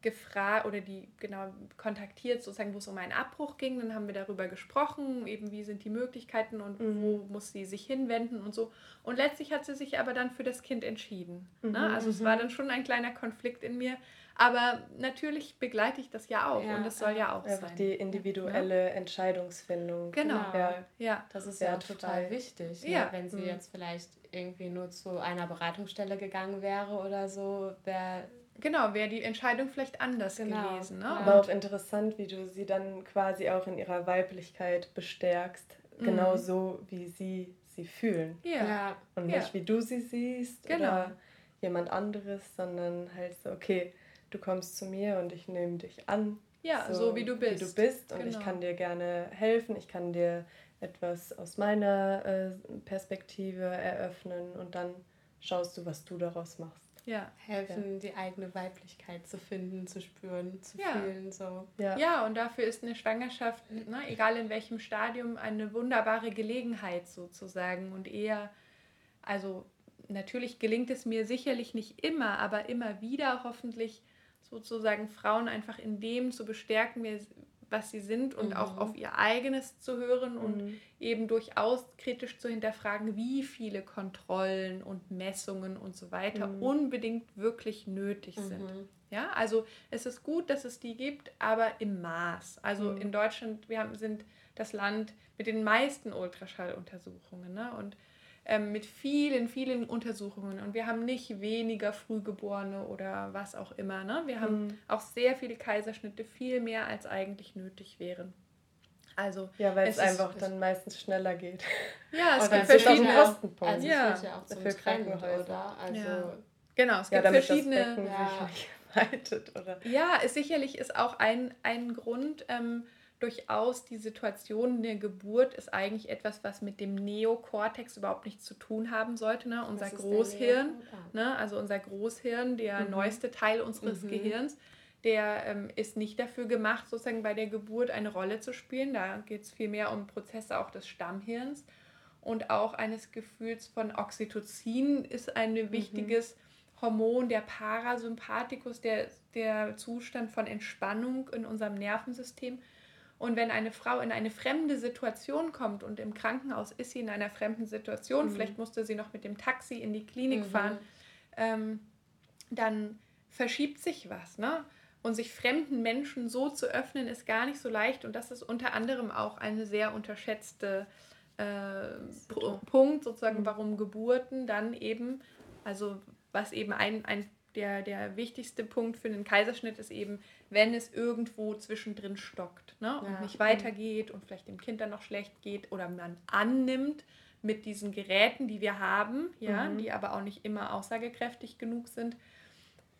Speaker 3: gefragt oder die genau kontaktiert, sozusagen, wo es um einen Abbruch ging. Dann haben wir darüber gesprochen, eben wie sind die Möglichkeiten und mhm. wo muss sie sich hinwenden und so. Und letztlich hat sie sich aber dann für das Kind entschieden. Ne? Mhm. Ne? Also es war mhm. dann schon ein kleiner Konflikt in mir. Aber natürlich begleite ich das ja auch ja, und das soll ja auch
Speaker 2: einfach sein. Die individuelle ja? Entscheidungsfindung. Genau. Ja.
Speaker 1: ja. Das ist ja, total wichtig. Ne? Wenn sie mhm. jetzt vielleicht irgendwie nur zu einer Beratungsstelle gegangen wäre oder so, wäre
Speaker 3: Genau, wäre die Entscheidung vielleicht anders genau. gewesen. Ne?
Speaker 2: Aber auch interessant, wie du sie dann quasi auch in ihrer Weiblichkeit bestärkst. Mhm. Genau so, wie sie sie fühlen. Ja. Und nicht ja. wie du sie siehst genau. oder jemand anderes, sondern halt so, okay, du kommst zu mir und ich nehme dich an. Ja, so, so, wie du bist. Wie du bist und genau. ich kann dir gerne helfen, ich kann dir etwas aus meiner äh, Perspektive eröffnen und dann schaust du, was du daraus machst
Speaker 1: ja. helfen, ja. die eigene Weiblichkeit zu finden, zu spüren, zu
Speaker 3: ja.
Speaker 1: fühlen. So.
Speaker 3: Ja. ja, und dafür ist eine Schwangerschaft, ne, egal in welchem Stadium, eine wunderbare Gelegenheit sozusagen. Und eher, also natürlich gelingt es mir sicherlich nicht immer, aber immer wieder hoffentlich sozusagen Frauen einfach in dem zu bestärken, was sie sind und mhm. auch auf ihr eigenes zu hören und mhm. eben durchaus kritisch zu hinterfragen, wie viele Kontrollen und Messungen und so weiter mhm. unbedingt wirklich nötig sind. Mhm. Ja, also es ist gut, dass es die gibt, aber im Maß. Also mhm. in Deutschland, wir haben, sind das Land mit den meisten Ultraschalluntersuchungen. Ne? Und ähm, mit vielen, vielen Untersuchungen. Und wir haben nicht weniger Frühgeborene oder was auch immer. Ne? Wir haben mhm. auch sehr viele Kaiserschnitte, viel mehr als eigentlich nötig wären. Also,
Speaker 2: ja, weil es, es einfach dann meistens schneller geht. Ja, es gibt verschiedene Kostenpunkte. Also ja, es ja auch so für
Speaker 3: Krankenhäuser, oder? Also ja. Genau, es gibt ja, verschiedene. ja. Weitet, oder? Ja, es sicherlich ist auch ein, ein Grund. Ähm, durchaus die Situation der Geburt ist eigentlich etwas, was mit dem Neokortex überhaupt nichts zu tun haben sollte. Ne? Unser Großhirn, ne? also unser Großhirn, der mhm. neueste Teil unseres mhm. Gehirns, der ähm, ist nicht dafür gemacht, sozusagen bei der Geburt eine Rolle zu spielen. Da geht es vielmehr um Prozesse auch des Stammhirns und auch eines Gefühls von Oxytocin ist ein mhm. wichtiges Hormon, der Parasympathikus, der, der Zustand von Entspannung in unserem Nervensystem und wenn eine Frau in eine fremde Situation kommt und im Krankenhaus ist sie in einer fremden Situation, mhm. vielleicht musste sie noch mit dem Taxi in die Klinik mhm. fahren, ähm, dann verschiebt sich was. Ne? Und sich fremden Menschen so zu öffnen, ist gar nicht so leicht. Und das ist unter anderem auch eine sehr unterschätzte äh, Punkt, sozusagen, mhm. warum Geburten dann eben, also was eben ein, ein der, der wichtigste Punkt für einen Kaiserschnitt ist eben, wenn es irgendwo zwischendrin stockt ne? und ja. nicht weitergeht und vielleicht dem Kind dann noch schlecht geht oder man annimmt mit diesen Geräten, die wir haben, ja, mhm. die aber auch nicht immer aussagekräftig genug sind,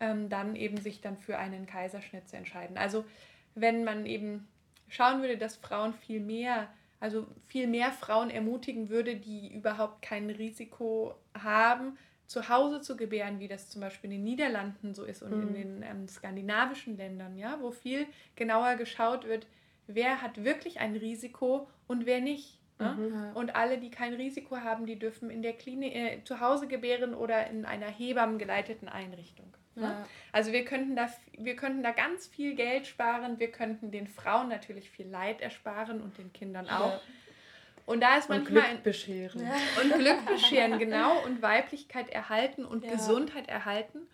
Speaker 3: ähm, dann eben sich dann für einen Kaiserschnitt zu entscheiden. Also wenn man eben schauen würde, dass Frauen viel mehr, also viel mehr Frauen ermutigen würde, die überhaupt kein Risiko haben, zu Hause zu gebären, wie das zum Beispiel in den Niederlanden so ist und mhm. in den ähm, skandinavischen Ländern, ja, wo viel genauer geschaut wird, wer hat wirklich ein Risiko und wer nicht. Ne? Mhm. Und alle, die kein Risiko haben, die dürfen in der Klinik äh, zu Hause gebären oder in einer hebammengeleiteten Einrichtung. Ne? Ja. Also wir könnten, da, wir könnten da ganz viel Geld sparen, wir könnten den Frauen natürlich viel Leid ersparen und den Kindern auch. Ja. Und da ist manchmal. Und Glück bescheren. Und Glück bescheren, genau. Und Weiblichkeit erhalten und ja. Gesundheit erhalten.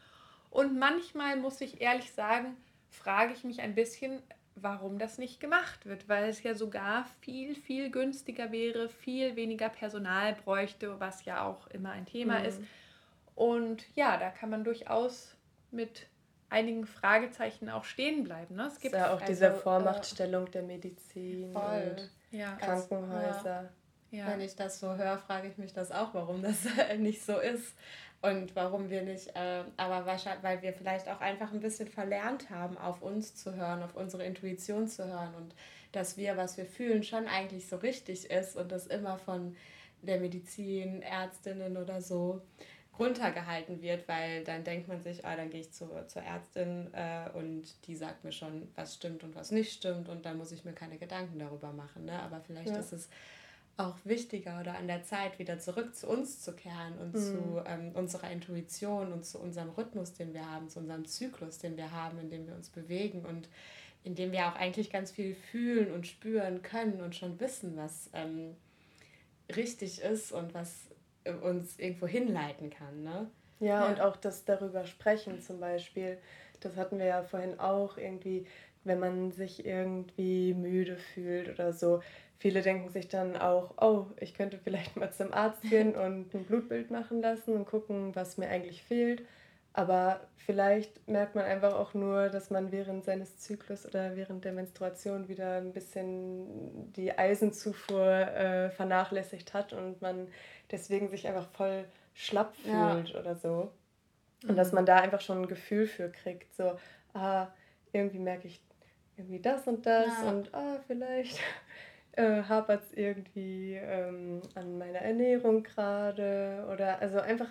Speaker 3: Und manchmal muss ich ehrlich sagen, frage ich mich ein bisschen, warum das nicht gemacht wird, weil es ja sogar viel, viel günstiger wäre, viel weniger Personal bräuchte, was ja auch immer ein Thema mhm. ist. Und ja, da kann man durchaus mit einigen Fragezeichen auch stehen bleiben. Ne?
Speaker 2: Es gibt ja auch also, diese Vormachtstellung äh, der Medizin voll. und ja.
Speaker 1: Krankenhäuser. Ja. Wenn ich das so höre, frage ich mich das auch, warum das nicht so ist. Und warum wir nicht, äh, aber wahrscheinlich, weil wir vielleicht auch einfach ein bisschen verlernt haben, auf uns zu hören, auf unsere Intuition zu hören und dass wir, was wir fühlen, schon eigentlich so richtig ist und das immer von der Medizin, Ärztinnen oder so runtergehalten wird, weil dann denkt man sich, ah, dann gehe ich zu, zur Ärztin äh, und die sagt mir schon, was stimmt und was nicht stimmt und dann muss ich mir keine Gedanken darüber machen. Ne? Aber vielleicht ja. ist es auch wichtiger oder an der Zeit, wieder zurück zu uns zu kehren und mhm. zu ähm, unserer Intuition und zu unserem Rhythmus, den wir haben, zu unserem Zyklus, den wir haben, in dem wir uns bewegen und in dem wir auch eigentlich ganz viel fühlen und spüren können und schon wissen, was ähm, richtig ist und was uns irgendwo hinleiten kann. Ne?
Speaker 2: Ja, ja, und auch das darüber sprechen zum Beispiel. Das hatten wir ja vorhin auch irgendwie, wenn man sich irgendwie müde fühlt oder so. Viele denken sich dann auch, oh, ich könnte vielleicht mal zum Arzt gehen und ein Blutbild machen lassen und gucken, was mir eigentlich fehlt. Aber vielleicht merkt man einfach auch nur, dass man während seines Zyklus oder während der Menstruation wieder ein bisschen die Eisenzufuhr äh, vernachlässigt hat und man deswegen sich einfach voll schlapp fühlt ja. oder so. Und mhm. dass man da einfach schon ein Gefühl für kriegt, so, ah, irgendwie merke ich irgendwie das und das ja. und ah, vielleicht äh, hapert es irgendwie ähm, an meiner Ernährung gerade oder also einfach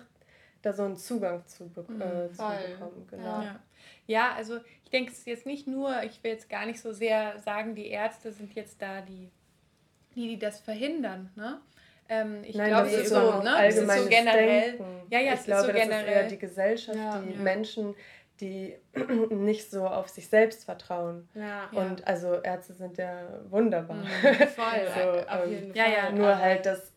Speaker 2: da so einen Zugang zu, be mhm, äh, zu bekommen.
Speaker 3: Genau. Ja. ja, also ich denke, es ist jetzt nicht nur, ich will jetzt gar nicht so sehr sagen, die Ärzte sind jetzt da die, die, die das verhindern. Ne? Ähm, ich glaube, es ist so, ne? es ist so generell. Denken. Ja, ja, ich es glaube, ist so generell. Das ist eher
Speaker 2: die Gesellschaft, ja, die ja. Menschen, die nicht so auf sich selbst vertrauen. Ja, und also Ärzte sind ja wunderbar. Mhm, voll, so, auf ähm, jeden Fall. Ja, ja, nur halt, dass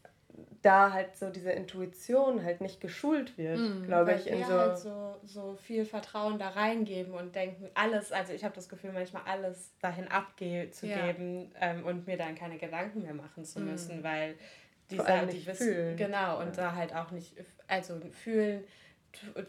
Speaker 2: da halt so diese Intuition halt nicht geschult wird, mm, glaube ich.
Speaker 1: In so, halt so, so viel Vertrauen da reingeben und denken, alles, also ich habe das Gefühl, manchmal alles dahin abzugeben ja. ähm, und mir dann keine Gedanken mehr machen zu mm. müssen, mm. weil die, Vor die wissen, fühlen. genau, und ja. da halt auch nicht, also fühlen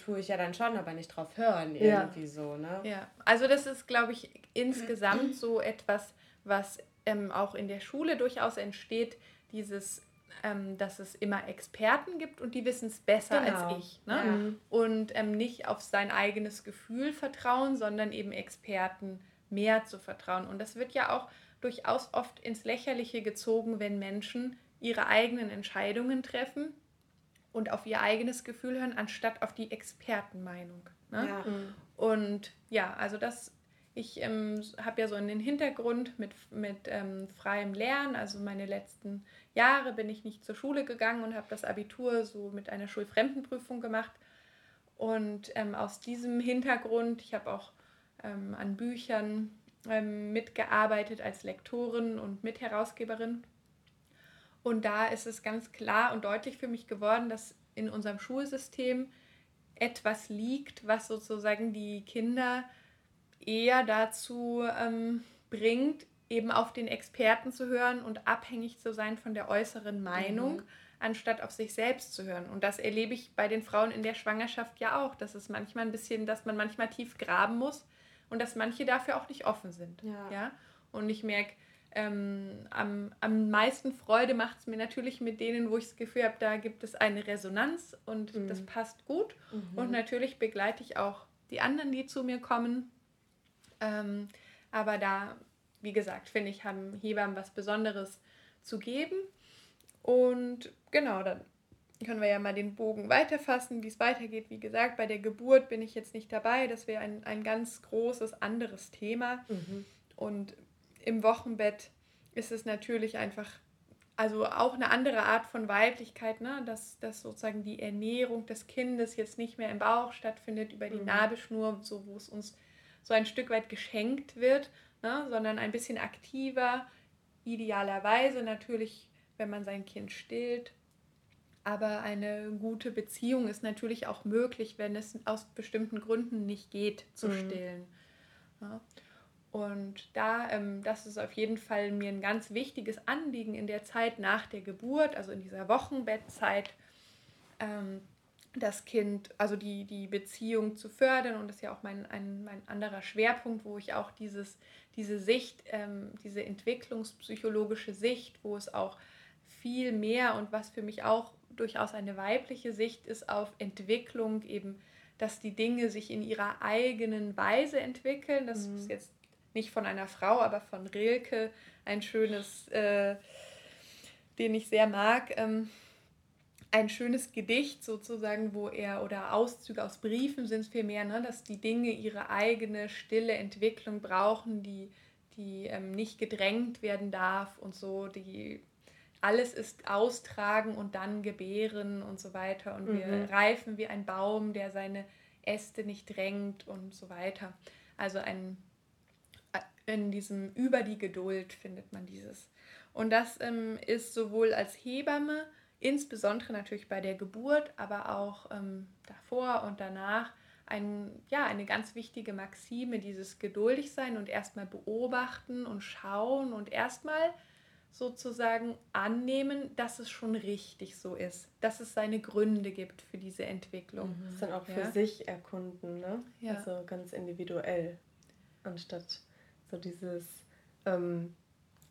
Speaker 1: tue ich ja dann schon, aber nicht drauf hören irgendwie ja. so, ne?
Speaker 3: Ja, also das ist, glaube ich, insgesamt so etwas, was ähm, auch in der Schule durchaus entsteht, dieses ähm, dass es immer Experten gibt und die wissen es besser genau. als ich. Ne? Ja. Und ähm, nicht auf sein eigenes Gefühl vertrauen, sondern eben Experten mehr zu vertrauen. Und das wird ja auch durchaus oft ins Lächerliche gezogen, wenn Menschen ihre eigenen Entscheidungen treffen und auf ihr eigenes Gefühl hören, anstatt auf die Expertenmeinung. Ne? Ja. Und ja, also das ich ähm, habe ja so einen Hintergrund mit, mit ähm, freiem Lernen. Also meine letzten Jahre bin ich nicht zur Schule gegangen und habe das Abitur so mit einer Schulfremdenprüfung gemacht. Und ähm, aus diesem Hintergrund, ich habe auch ähm, an Büchern ähm, mitgearbeitet als Lektorin und Mitherausgeberin. Und da ist es ganz klar und deutlich für mich geworden, dass in unserem Schulsystem etwas liegt, was sozusagen die Kinder eher dazu ähm, bringt, eben auf den Experten zu hören und abhängig zu sein von der äußeren Meinung, mhm. anstatt auf sich selbst zu hören. Und das erlebe ich bei den Frauen in der Schwangerschaft ja auch. Das ist manchmal ein bisschen, dass man manchmal tief graben muss und dass manche dafür auch nicht offen sind. Ja. ja? Und ich merke, ähm, am, am meisten Freude macht es mir natürlich mit denen, wo ich das Gefühl habe, da gibt es eine Resonanz und mhm. das passt gut. Mhm. Und natürlich begleite ich auch die anderen, die zu mir kommen ähm, aber da, wie gesagt, finde ich, haben Hebammen was Besonderes zu geben. Und genau, dann können wir ja mal den Bogen weiterfassen, wie es weitergeht. Wie gesagt, bei der Geburt bin ich jetzt nicht dabei. Das wäre ein, ein ganz großes anderes Thema. Mhm. Und im Wochenbett ist es natürlich einfach, also auch eine andere Art von Weiblichkeit, ne? dass, dass sozusagen die Ernährung des Kindes jetzt nicht mehr im Bauch stattfindet, über die mhm. Nabelschnur, so wo es uns so ein Stück weit geschenkt wird, ne, sondern ein bisschen aktiver, idealerweise natürlich, wenn man sein Kind stillt. Aber eine gute Beziehung ist natürlich auch möglich, wenn es aus bestimmten Gründen nicht geht zu mhm. stillen. Ja. Und da, ähm, das ist auf jeden Fall mir ein ganz wichtiges Anliegen in der Zeit nach der Geburt, also in dieser Wochenbettzeit, ähm, das Kind, also die, die Beziehung zu fördern. Und das ist ja auch mein, ein, mein anderer Schwerpunkt, wo ich auch dieses, diese Sicht, ähm, diese entwicklungspsychologische Sicht, wo es auch viel mehr und was für mich auch durchaus eine weibliche Sicht ist auf Entwicklung, eben, dass die Dinge sich in ihrer eigenen Weise entwickeln. Das mhm. ist jetzt nicht von einer Frau, aber von Rilke ein schönes, äh, den ich sehr mag. Ähm, ein schönes Gedicht sozusagen, wo er oder Auszüge aus Briefen sind es vielmehr, ne, dass die Dinge ihre eigene stille Entwicklung brauchen, die, die ähm, nicht gedrängt werden darf und so, die alles ist austragen und dann gebären und so weiter und mhm. wir reifen wie ein Baum, der seine Äste nicht drängt und so weiter. Also ein, in diesem über die Geduld findet man dieses. Und das ähm, ist sowohl als Hebamme insbesondere natürlich bei der Geburt, aber auch ähm, davor und danach ein, ja, eine ganz wichtige Maxime, dieses geduldig sein und erstmal beobachten und schauen und erstmal sozusagen annehmen, dass es schon richtig so ist, dass es seine Gründe gibt für diese Entwicklung.
Speaker 2: Mhm. Das dann auch für ja. sich erkunden, ne? Ja. Also ganz individuell, anstatt so dieses ähm,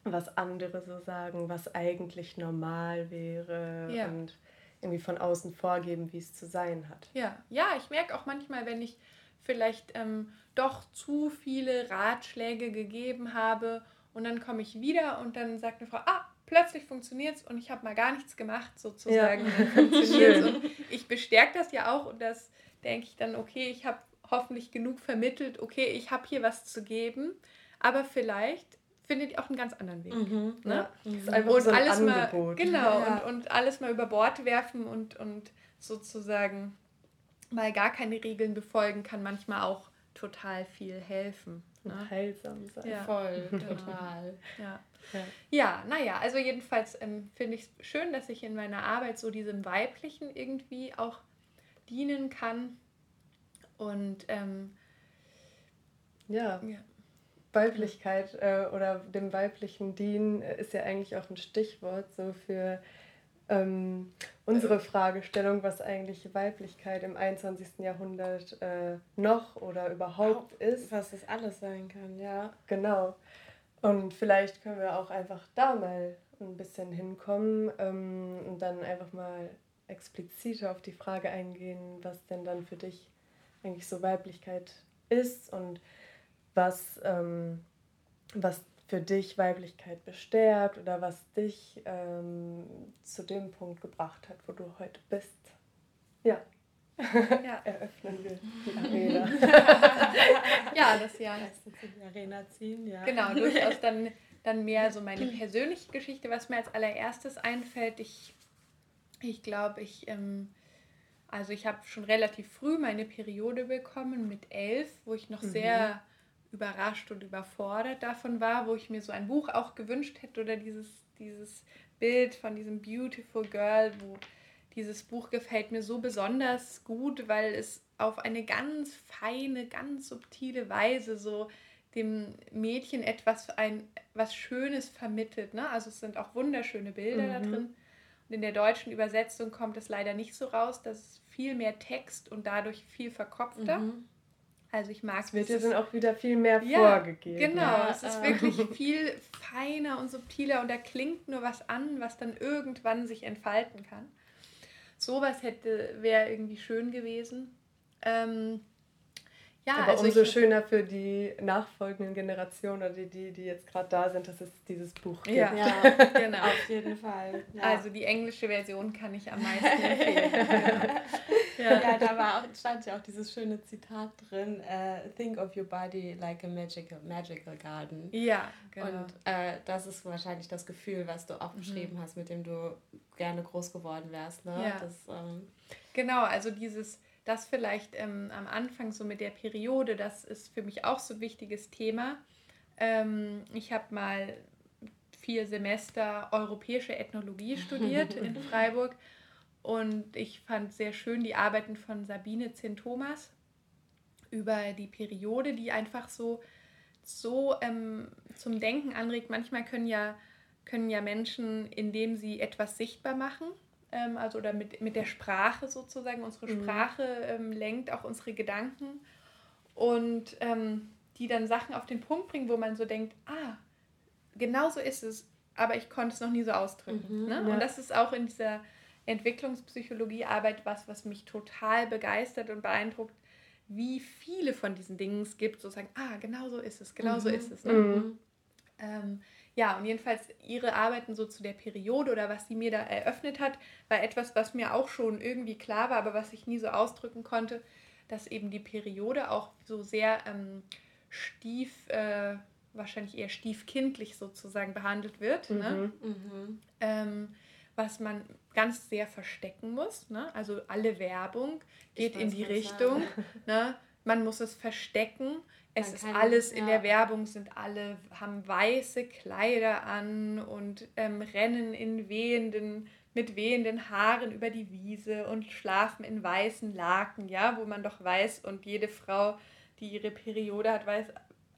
Speaker 2: was andere so sagen, was eigentlich normal wäre ja. und irgendwie von außen vorgeben, wie es zu sein hat.
Speaker 3: Ja, ja, ich merke auch manchmal, wenn ich vielleicht ähm, doch zu viele Ratschläge gegeben habe und dann komme ich wieder und dann sagt eine Frau, ah, plötzlich funktioniert es und ich habe mal gar nichts gemacht sozusagen. Ja. Und ich bestärke das ja auch und das denke ich dann, okay, ich habe hoffentlich genug vermittelt, okay, ich habe hier was zu geben, aber vielleicht findet ihr auch einen ganz anderen Weg. Mhm, ne? ja. Mhm. und so alles Angebot. mal genau ja. und, und alles mal über Bord werfen und, und sozusagen mal gar keine Regeln befolgen kann manchmal auch total viel helfen. Ne? heilsam sein. Ja. Voll, total. ja. Ja. ja, naja, also jedenfalls ähm, finde ich es schön, dass ich in meiner Arbeit so diesem Weiblichen irgendwie auch dienen kann. Und ähm,
Speaker 2: ja. ja. Weiblichkeit äh, oder dem weiblichen Dienen äh, ist ja eigentlich auch ein Stichwort so für ähm, unsere Fragestellung, was eigentlich Weiblichkeit im 21. Jahrhundert äh, noch oder überhaupt ist.
Speaker 1: Was es alles sein kann, ja.
Speaker 2: Genau. Und vielleicht können wir auch einfach da mal ein bisschen hinkommen ähm, und dann einfach mal expliziter auf die Frage eingehen, was denn dann für dich eigentlich so Weiblichkeit ist und was, ähm, was für dich Weiblichkeit bestärkt oder was dich ähm, zu dem Punkt gebracht hat, wo du heute bist. Ja. ja. Eröffnen wir die Arena.
Speaker 3: ja, das ja. Die Arena ziehen, ja. Genau, durchaus dann, dann mehr so meine persönliche Geschichte, was mir als allererstes einfällt. Ich, ich glaube, ich, ähm, also ich habe schon relativ früh meine Periode bekommen mit elf, wo ich noch mhm. sehr überrascht und überfordert davon war, wo ich mir so ein Buch auch gewünscht hätte oder dieses, dieses Bild von diesem Beautiful Girl, wo dieses Buch gefällt mir so besonders gut, weil es auf eine ganz feine, ganz subtile Weise so dem Mädchen etwas ein was Schönes vermittelt. Ne? Also es sind auch wunderschöne Bilder mhm. da drin. Und in der deutschen Übersetzung kommt es leider nicht so raus. Das ist viel mehr Text und dadurch viel verkopfter. Mhm. Also ich mag
Speaker 2: es. wird ja dann auch wieder viel mehr ja, vorgegeben.
Speaker 3: Genau, ja, es ist wirklich viel feiner und subtiler und da klingt nur was an, was dann irgendwann sich entfalten kann. Sowas hätte, wäre irgendwie schön gewesen. Ähm,
Speaker 2: ja, Aber also umso schöner für die nachfolgenden Generationen oder die, die, die jetzt gerade da sind, dass es dieses Buch gibt. Ja, ja
Speaker 1: genau. Auf jeden Fall.
Speaker 3: Ja. Also die englische Version kann ich am meisten empfehlen.
Speaker 1: ja. ja, da war auch, stand ja auch dieses schöne Zitat drin, uh, think of your body like a magical, magical garden. Ja, genau. Und uh, das ist wahrscheinlich das Gefühl, was du auch mhm. beschrieben hast, mit dem du gerne groß geworden wärst. Ne? Ja. Das,
Speaker 3: ähm, genau, also dieses das vielleicht ähm, am Anfang so mit der Periode, das ist für mich auch so ein wichtiges Thema. Ähm, ich habe mal vier Semester europäische Ethnologie studiert in Freiburg und ich fand sehr schön die Arbeiten von Sabine Zinn-Thomas über die Periode, die einfach so, so ähm, zum Denken anregt. Manchmal können ja, können ja Menschen, indem sie etwas sichtbar machen, ähm, also oder mit, mit der Sprache sozusagen. Unsere mhm. Sprache ähm, lenkt auch unsere Gedanken und ähm, die dann Sachen auf den Punkt bringen, wo man so denkt, ah, genau so ist es, aber ich konnte es noch nie so ausdrücken. Mhm, ne? ja. Und das ist auch in dieser Entwicklungspsychologiearbeit was, was mich total begeistert und beeindruckt, wie viele von diesen Dingen es gibt, sozusagen, ah, genau so ist es, genau so mhm. ist es. Ne? Mhm. Ähm, ja, und jedenfalls ihre Arbeiten so zu der Periode oder was sie mir da eröffnet hat, war etwas, was mir auch schon irgendwie klar war, aber was ich nie so ausdrücken konnte, dass eben die Periode auch so sehr ähm, stief, äh, wahrscheinlich eher stiefkindlich sozusagen behandelt wird. Ne? Mhm. Ne? Mhm. Ähm, was man ganz sehr verstecken muss. Ne? Also alle Werbung geht in die Richtung. Ne? Man muss es verstecken. Es man ist alles ja. in der Werbung, sind alle, haben weiße Kleider an und ähm, rennen in wehenden, mit wehenden Haaren über die Wiese und schlafen in weißen Laken, ja, wo man doch weiß und jede Frau, die ihre Periode hat, weiß,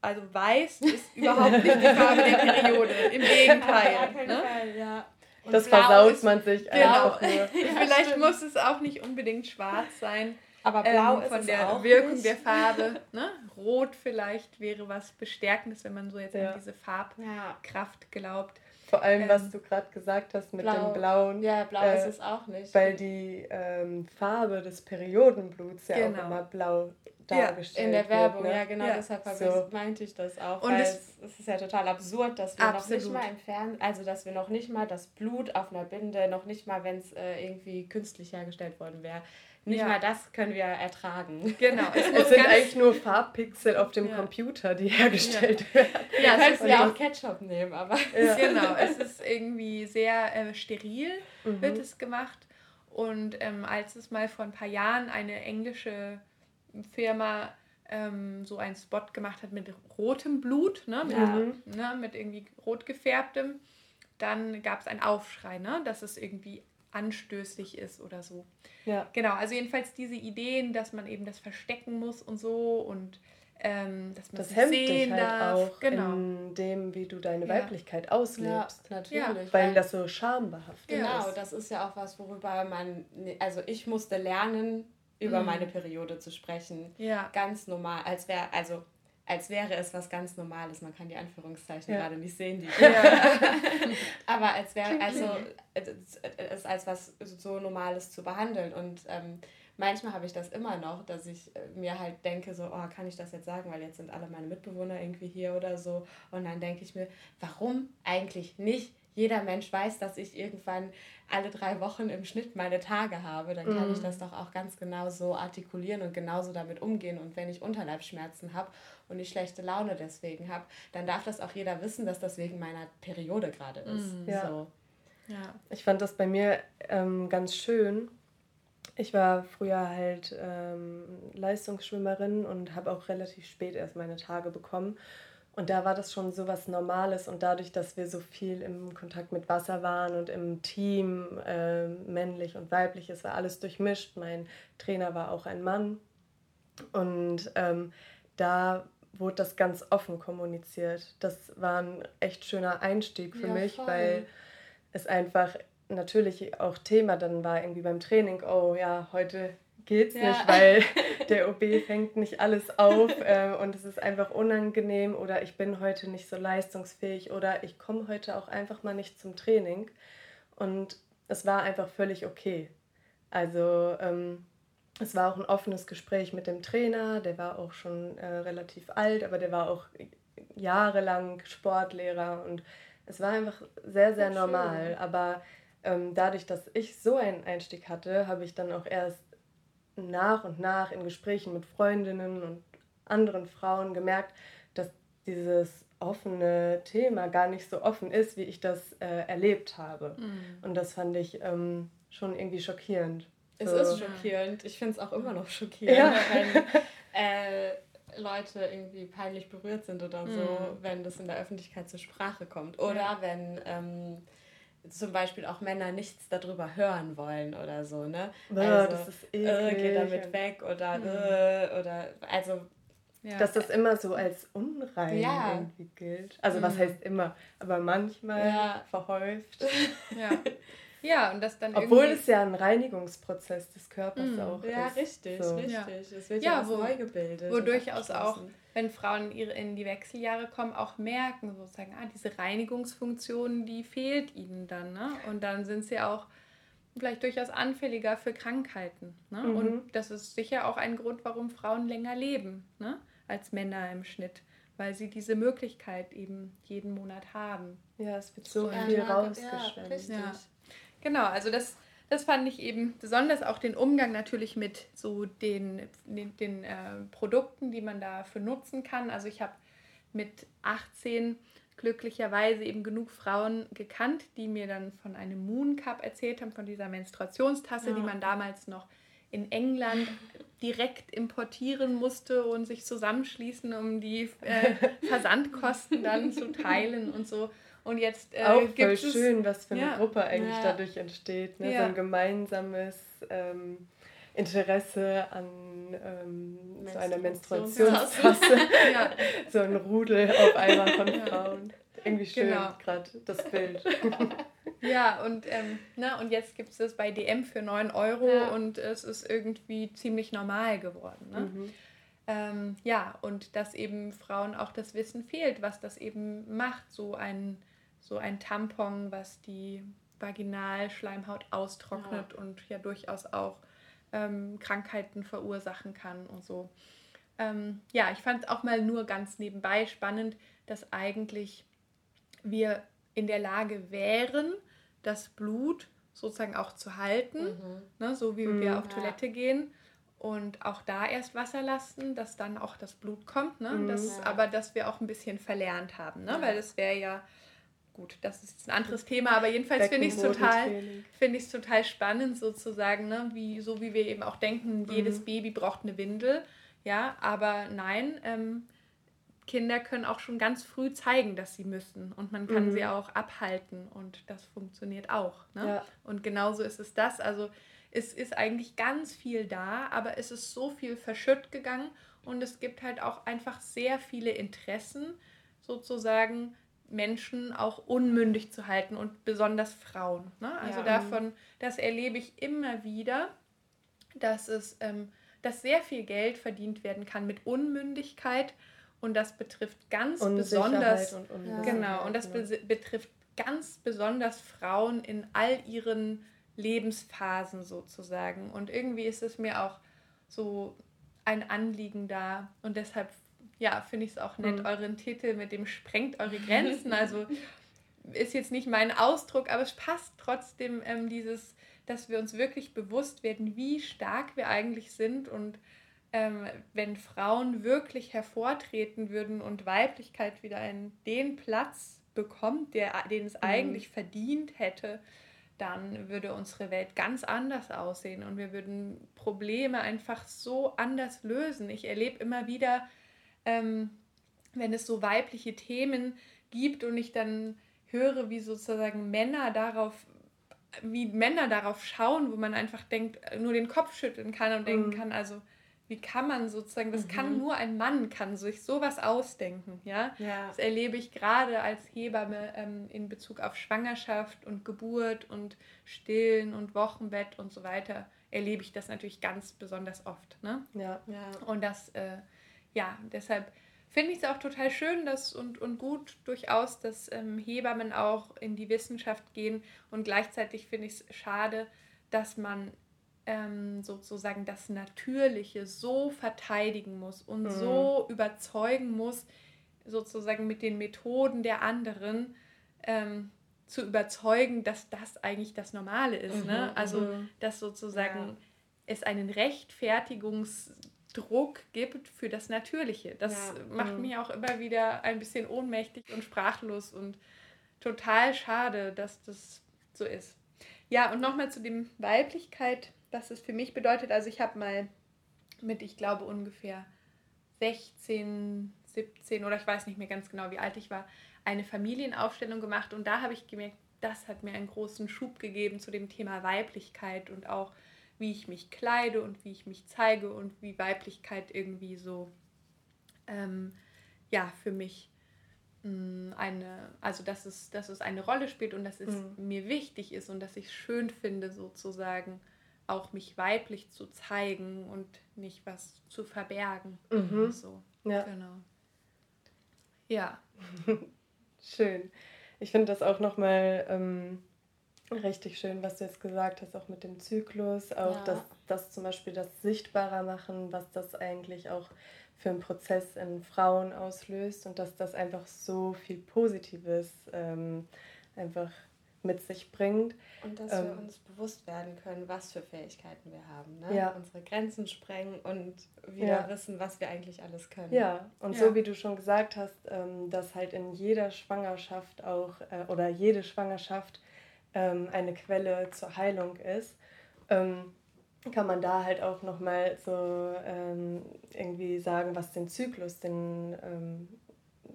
Speaker 3: also weiß ist überhaupt nicht die Farbe der Periode. Im Gegenteil. Auf ne? Fall, ja. Und das versaut ist, man sich genau. einfach nur. Vielleicht stimmt. muss es auch nicht unbedingt schwarz sein. Aber blau ähm, ist von der Wirkung nicht. der Farbe. Ne? Rot vielleicht wäre was Bestärkendes, wenn man so jetzt ja. an diese Farbkraft glaubt.
Speaker 2: Vor allem, ähm, was du gerade gesagt hast mit blau. dem Blauen.
Speaker 1: Ja, blau äh, ist es auch nicht.
Speaker 2: Weil die ähm, Farbe des Periodenbluts ja genau. auch immer blau
Speaker 1: dargestellt ja, in der Werbung, wird, ne? ja genau, ja. deshalb so. meinte ich das auch. Und es, es, ist ja total absurd, dass wir absolut. noch nicht mal im Fernsehen, also dass wir noch nicht mal das Blut auf einer Binde, noch nicht mal, wenn es äh, irgendwie künstlich hergestellt worden wäre, nicht ja. mal das können wir ertragen. Genau.
Speaker 2: Es, es sind eigentlich nur Farbpixel auf dem ja. Computer, die hergestellt ja. werden.
Speaker 1: Ja, du könntest ja auch Ketchup nehmen, aber.
Speaker 3: Genau, es ist irgendwie sehr äh, steril, mhm. wird es gemacht. Und ähm, als es mal vor ein paar Jahren eine englische Firma ähm, so einen Spot gemacht hat mit rotem Blut, ne, mit, mhm. ne, mit irgendwie rot gefärbtem, dann gab es einen Aufschrei, ne, dass es irgendwie anstößig ist oder so. Ja. Genau, also jedenfalls diese Ideen, dass man eben das verstecken muss und so und ähm, dass man das hemmt
Speaker 2: sehen dich halt darf. auch genau. in dem, wie du deine ja. Weiblichkeit auslebst. Ja, natürlich. Ja. Weil das so schambehaftet
Speaker 1: genau, ist. Genau, das ist ja auch was, worüber man, also ich musste lernen, über mhm. meine Periode zu sprechen. Ja. Ganz normal, als wäre, also als wäre es was ganz Normales. Man kann die Anführungszeichen ja. gerade nicht sehen, die ja. aber als wäre also es als was so Normales zu behandeln und ähm, manchmal habe ich das immer noch, dass ich äh, mir halt denke so, oh, kann ich das jetzt sagen, weil jetzt sind alle meine Mitbewohner irgendwie hier oder so und dann denke ich mir, warum eigentlich nicht? Jeder Mensch weiß, dass ich irgendwann alle drei Wochen im Schnitt meine Tage habe, dann kann mm. ich das doch auch ganz genau so artikulieren und genauso damit umgehen. Und wenn ich Unterleibsschmerzen habe und ich schlechte Laune deswegen habe, dann darf das auch jeder wissen, dass das wegen meiner Periode gerade ist. Mm. Ja. So.
Speaker 2: ja. Ich fand das bei mir ähm, ganz schön. Ich war früher halt ähm, Leistungsschwimmerin und habe auch relativ spät erst meine Tage bekommen. Und da war das schon so was Normales und dadurch, dass wir so viel im Kontakt mit Wasser waren und im Team, äh, männlich und weiblich, es war alles durchmischt. Mein Trainer war auch ein Mann und ähm, da wurde das ganz offen kommuniziert. Das war ein echt schöner Einstieg für ja, mich, voll. weil es einfach natürlich auch Thema dann war irgendwie beim Training, oh ja, heute geht's ja. nicht, weil der OB fängt nicht alles auf äh, und es ist einfach unangenehm oder ich bin heute nicht so leistungsfähig oder ich komme heute auch einfach mal nicht zum Training. Und es war einfach völlig okay. Also ähm, es war auch ein offenes Gespräch mit dem Trainer, der war auch schon äh, relativ alt, aber der war auch jahrelang Sportlehrer und es war einfach sehr, sehr normal. Aber ähm, dadurch, dass ich so einen Einstieg hatte, habe ich dann auch erst nach und nach in Gesprächen mit Freundinnen und anderen Frauen gemerkt, dass dieses offene Thema gar nicht so offen ist, wie ich das äh, erlebt habe. Mhm. Und das fand ich ähm, schon irgendwie schockierend.
Speaker 1: Es so. ist schockierend. Ich finde es auch immer noch schockierend, ja. wenn äh, Leute irgendwie peinlich berührt sind oder so, mhm. wenn das in der Öffentlichkeit zur Sprache kommt. Oder ja. wenn ähm, zum Beispiel auch Männer nichts darüber hören wollen oder so, ne? Ja, also, das ist eklig. Äh, geh damit weg oder, mhm. äh, oder, also.
Speaker 2: Ja. Dass das immer so als unrein ja. irgendwie gilt. Also, mhm. was heißt immer, aber manchmal ja. verhäuft.
Speaker 3: Ja. Ja, und das dann
Speaker 2: Obwohl es ja ein Reinigungsprozess des Körpers mm, auch
Speaker 1: ja,
Speaker 2: ist.
Speaker 1: Richtig, so. richtig. Es wird ja, ja wo, neu gebildet.
Speaker 3: Wo durchaus auch, wenn Frauen in die Wechseljahre kommen, auch merken, sozusagen, ah, diese Reinigungsfunktion, die fehlt ihnen dann. Ne? Und dann sind sie auch vielleicht durchaus anfälliger für Krankheiten. Ne? Mhm. Und das ist sicher auch ein Grund, warum Frauen länger leben ne? als Männer im Schnitt weil sie diese Möglichkeit eben jeden Monat haben.
Speaker 2: Ja, es wird so viel
Speaker 3: rausgeschwemmt. Ja, ja. Genau, also das, das fand ich eben besonders auch den Umgang natürlich mit so den, den, den äh, Produkten, die man dafür nutzen kann. Also ich habe mit 18 glücklicherweise eben genug Frauen gekannt, die mir dann von einem Moon Cup erzählt haben, von dieser Menstruationstasse, ja. die man damals noch in England direkt importieren musste und sich zusammenschließen, um die äh, Versandkosten dann zu teilen und so. Und jetzt äh,
Speaker 2: auch voll schön, was für eine ja, Gruppe eigentlich ja. dadurch entsteht. Ne? Ja. So ein gemeinsames ähm, Interesse an ähm, so einer Menstruationstasse. so ein Rudel auf einmal von Frauen. Irgendwie schön genau. gerade das Bild.
Speaker 3: ja, und, ähm, na, und jetzt gibt es das bei DM für 9 Euro und es ist irgendwie ziemlich normal geworden. Ne? Mhm. Ähm, ja, und dass eben Frauen auch das Wissen fehlt, was das eben macht, so ein, so ein Tampon, was die Vaginalschleimhaut austrocknet ja. und ja durchaus auch ähm, Krankheiten verursachen kann und so. Ähm, ja, ich fand es auch mal nur ganz nebenbei spannend, dass eigentlich wir in der Lage wären, das Blut sozusagen auch zu halten, mhm. ne, so wie mhm, wir auf ja. Toilette gehen und auch da erst Wasser lassen, dass dann auch das Blut kommt, ne? Mhm, das, ja. aber dass wir auch ein bisschen verlernt haben, ne? Weil das wäre ja gut, das ist ein anderes Thema, aber jedenfalls finde ich es total, find total spannend sozusagen, ne? wie, so wie wir eben auch denken, jedes mhm. Baby braucht eine Windel, ja, aber nein, ähm, Kinder können auch schon ganz früh zeigen, dass sie müssen und man kann mhm. sie auch abhalten und das funktioniert auch. Ne? Ja. Und genauso ist es das. Also es ist eigentlich ganz viel da, aber es ist so viel verschütt gegangen und es gibt halt auch einfach sehr viele Interessen, sozusagen Menschen auch unmündig zu halten und besonders Frauen. Ne? Also ja. davon, das erlebe ich immer wieder, dass es, ähm, dass sehr viel Geld verdient werden kann mit Unmündigkeit und das betrifft ganz besonders und genau und das be betrifft ganz besonders Frauen in all ihren Lebensphasen sozusagen und irgendwie ist es mir auch so ein Anliegen da und deshalb ja finde ich es auch nett mhm. euren Titel mit dem sprengt eure Grenzen also ist jetzt nicht mein Ausdruck aber es passt trotzdem ähm, dieses dass wir uns wirklich bewusst werden wie stark wir eigentlich sind und ähm, wenn Frauen wirklich hervortreten würden und Weiblichkeit wieder in den Platz bekommt, der, den es mhm. eigentlich verdient hätte, dann würde unsere Welt ganz anders aussehen und wir würden Probleme einfach so anders lösen. Ich erlebe immer wieder, ähm, wenn es so weibliche Themen gibt und ich dann höre, wie sozusagen Männer darauf wie Männer darauf schauen, wo man einfach denkt, nur den Kopf schütteln kann und mhm. denken kann, also wie kann man sozusagen, das mhm. kann nur ein Mann, kann sich sowas ausdenken, ja? ja. Das erlebe ich gerade als Hebamme ähm, in Bezug auf Schwangerschaft und Geburt und Stillen und Wochenbett und so weiter, erlebe ich das natürlich ganz besonders oft, ne? Ja. ja. Und das, äh, ja, deshalb finde ich es auch total schön dass, und, und gut durchaus, dass ähm, Hebammen auch in die Wissenschaft gehen und gleichzeitig finde ich es schade, dass man ähm, sozusagen das Natürliche so verteidigen muss und mhm. so überzeugen muss, sozusagen mit den Methoden der anderen ähm, zu überzeugen, dass das eigentlich das Normale ist. Ne? Mhm, ne? Also, mhm. dass sozusagen ja. es einen Rechtfertigungsdruck gibt für das Natürliche. Das ja. macht mhm. mich auch immer wieder ein bisschen ohnmächtig und sprachlos und total schade, dass das so ist. Ja, und nochmal zu dem Weiblichkeit was es für mich bedeutet. Also ich habe mal mit, ich glaube, ungefähr 16, 17 oder ich weiß nicht mehr ganz genau, wie alt ich war, eine Familienaufstellung gemacht und da habe ich gemerkt, das hat mir einen großen Schub gegeben zu dem Thema Weiblichkeit und auch wie ich mich kleide und wie ich mich zeige und wie Weiblichkeit irgendwie so ähm, ja für mich mh, mm, eine also dass es dass es eine Rolle spielt und dass es mhm. mir wichtig ist und dass ich es schön finde sozusagen auch mich weiblich zu zeigen und nicht was zu verbergen. Mhm. So, ja. Genau.
Speaker 2: Ja. schön. Ich finde das auch nochmal ähm, richtig schön, was du jetzt gesagt hast, auch mit dem Zyklus, auch ja. dass das zum Beispiel das sichtbarer machen, was das eigentlich auch für einen Prozess in Frauen auslöst und dass das einfach so viel Positives ähm, einfach mit sich bringt.
Speaker 1: Und dass ähm, wir uns bewusst werden können, was für Fähigkeiten wir haben. Ne? Ja. Unsere Grenzen sprengen und wieder ja. wissen, was wir eigentlich alles können.
Speaker 2: Ja, und ja. so wie du schon gesagt hast, ähm, dass halt in jeder Schwangerschaft auch äh, oder jede Schwangerschaft ähm, eine Quelle zur Heilung ist. Ähm, kann man da halt auch nochmal so ähm, irgendwie sagen, was den Zyklus, den ähm,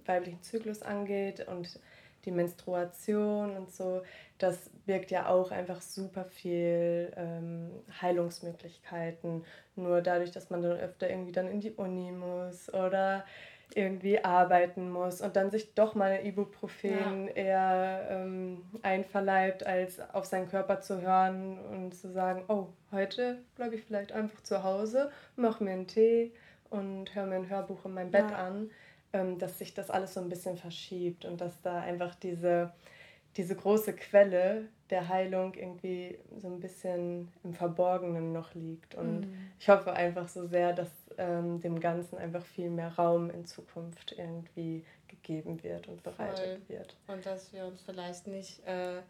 Speaker 2: weiblichen Zyklus angeht und die Menstruation und so, das birgt ja auch einfach super viel ähm, Heilungsmöglichkeiten. Nur dadurch, dass man dann öfter irgendwie dann in die Uni muss oder irgendwie arbeiten muss und dann sich doch mal Ibuprofen ja. eher ähm, einverleibt, als auf seinen Körper zu hören und zu sagen, oh, heute bleibe ich vielleicht einfach zu Hause, mache mir einen Tee und höre mir ein Hörbuch in meinem Bett ja. an, ähm, dass sich das alles so ein bisschen verschiebt und dass da einfach diese, diese große Quelle der Heilung irgendwie so ein bisschen im Verborgenen noch liegt. Und mhm. ich hoffe einfach so sehr, dass ähm, dem Ganzen einfach viel mehr Raum in Zukunft irgendwie gegeben wird und bereitet Voll. wird.
Speaker 1: Und dass wir uns vielleicht nicht äh,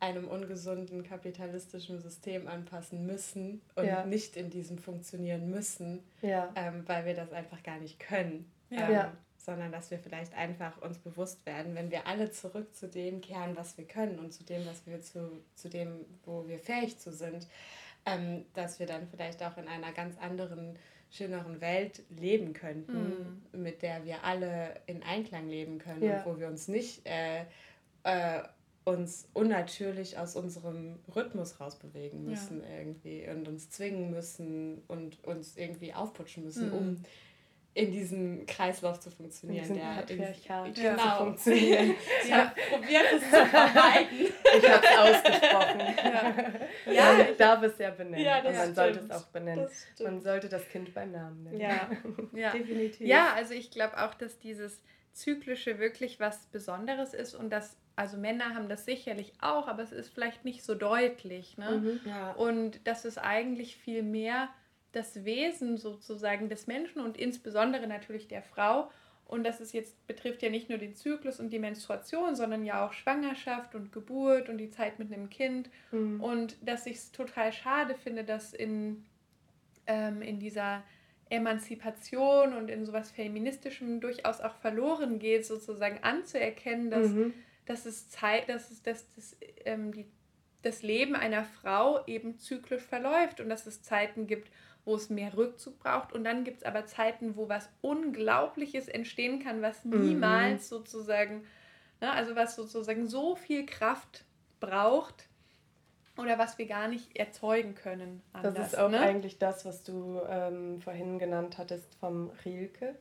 Speaker 1: einem ungesunden kapitalistischen System anpassen müssen und ja. nicht in diesem funktionieren müssen, ja. ähm, weil wir das einfach gar nicht können. Ja. Ähm, sondern dass wir vielleicht einfach uns bewusst werden, wenn wir alle zurück zu dem kehren, was wir können und zu dem, was wir zu, zu dem, wo wir fähig zu sind, ähm, dass wir dann vielleicht auch in einer ganz anderen schöneren Welt leben könnten, mhm. mit der wir alle in Einklang leben können ja. und wo wir uns nicht äh, äh, uns unnatürlich aus unserem Rhythmus rausbewegen müssen ja. irgendwie und uns zwingen müssen und uns irgendwie aufputschen müssen, mhm. um in diesem Kreislauf zu funktionieren. In der Patriarchat genau. zu funktionieren. ich habe probiert, es zu vermeiden. Ich habe es ausgesprochen.
Speaker 2: Ja, ja ich darf es ja benennen. Ja, das man stimmt. sollte es auch benennen. Man sollte das Kind beim Namen nennen.
Speaker 3: Ja, ja. definitiv. Ja, also ich glaube auch, dass dieses Zyklische wirklich was Besonderes ist und dass, also Männer haben das sicherlich auch, aber es ist vielleicht nicht so deutlich. Ne? Mhm. Ja. Und dass es eigentlich viel mehr das Wesen sozusagen des Menschen und insbesondere natürlich der Frau. Und das ist jetzt betrifft ja nicht nur den Zyklus und die Menstruation, sondern ja auch Schwangerschaft und Geburt und die Zeit mit einem Kind. Mhm. Und dass ich es total schade finde, dass in, ähm, in dieser Emanzipation und in sowas Feministischem durchaus auch verloren geht, sozusagen anzuerkennen, dass, mhm. dass es Zeit, dass es dass das, ähm, die, das Leben einer Frau eben zyklisch verläuft und dass es Zeiten gibt, wo es mehr Rückzug braucht. Und dann gibt es aber Zeiten, wo was Unglaubliches entstehen kann, was mhm. niemals mhm. sozusagen, ne, also was sozusagen so viel Kraft braucht oder was wir gar nicht erzeugen können.
Speaker 2: Anders, das ist auch ne? eigentlich das, was du ähm, vorhin genannt hattest vom Rilke.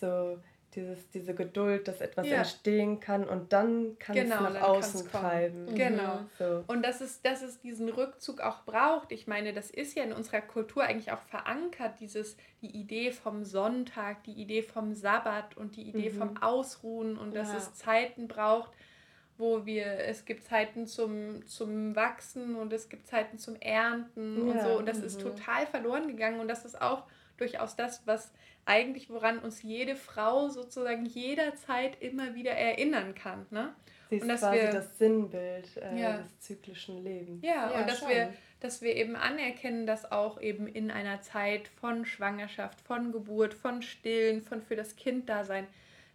Speaker 2: So dieses, diese Geduld, dass etwas ja. entstehen kann und dann kann genau, es nach außen treiben.
Speaker 3: Mhm. Genau. So. Und dass es, dass es diesen Rückzug auch braucht. Ich meine, das ist ja in unserer Kultur eigentlich auch verankert, dieses, die Idee vom Sonntag, die Idee vom Sabbat und die Idee mhm. vom Ausruhen und dass ja. es Zeiten braucht, wo wir, es gibt Zeiten zum, zum Wachsen und es gibt Zeiten zum Ernten ja. und so. Und das mhm. ist total verloren gegangen und das ist auch durchaus das, was eigentlich, woran uns jede Frau sozusagen jederzeit immer wieder erinnern kann. Ne?
Speaker 2: Sie ist und dass quasi wir, das Sinnbild äh, ja. des zyklischen Lebens.
Speaker 3: Ja, ja und dass wir, dass wir eben anerkennen, dass auch eben in einer Zeit von Schwangerschaft, von Geburt, von Stillen, von für das Kind da sein,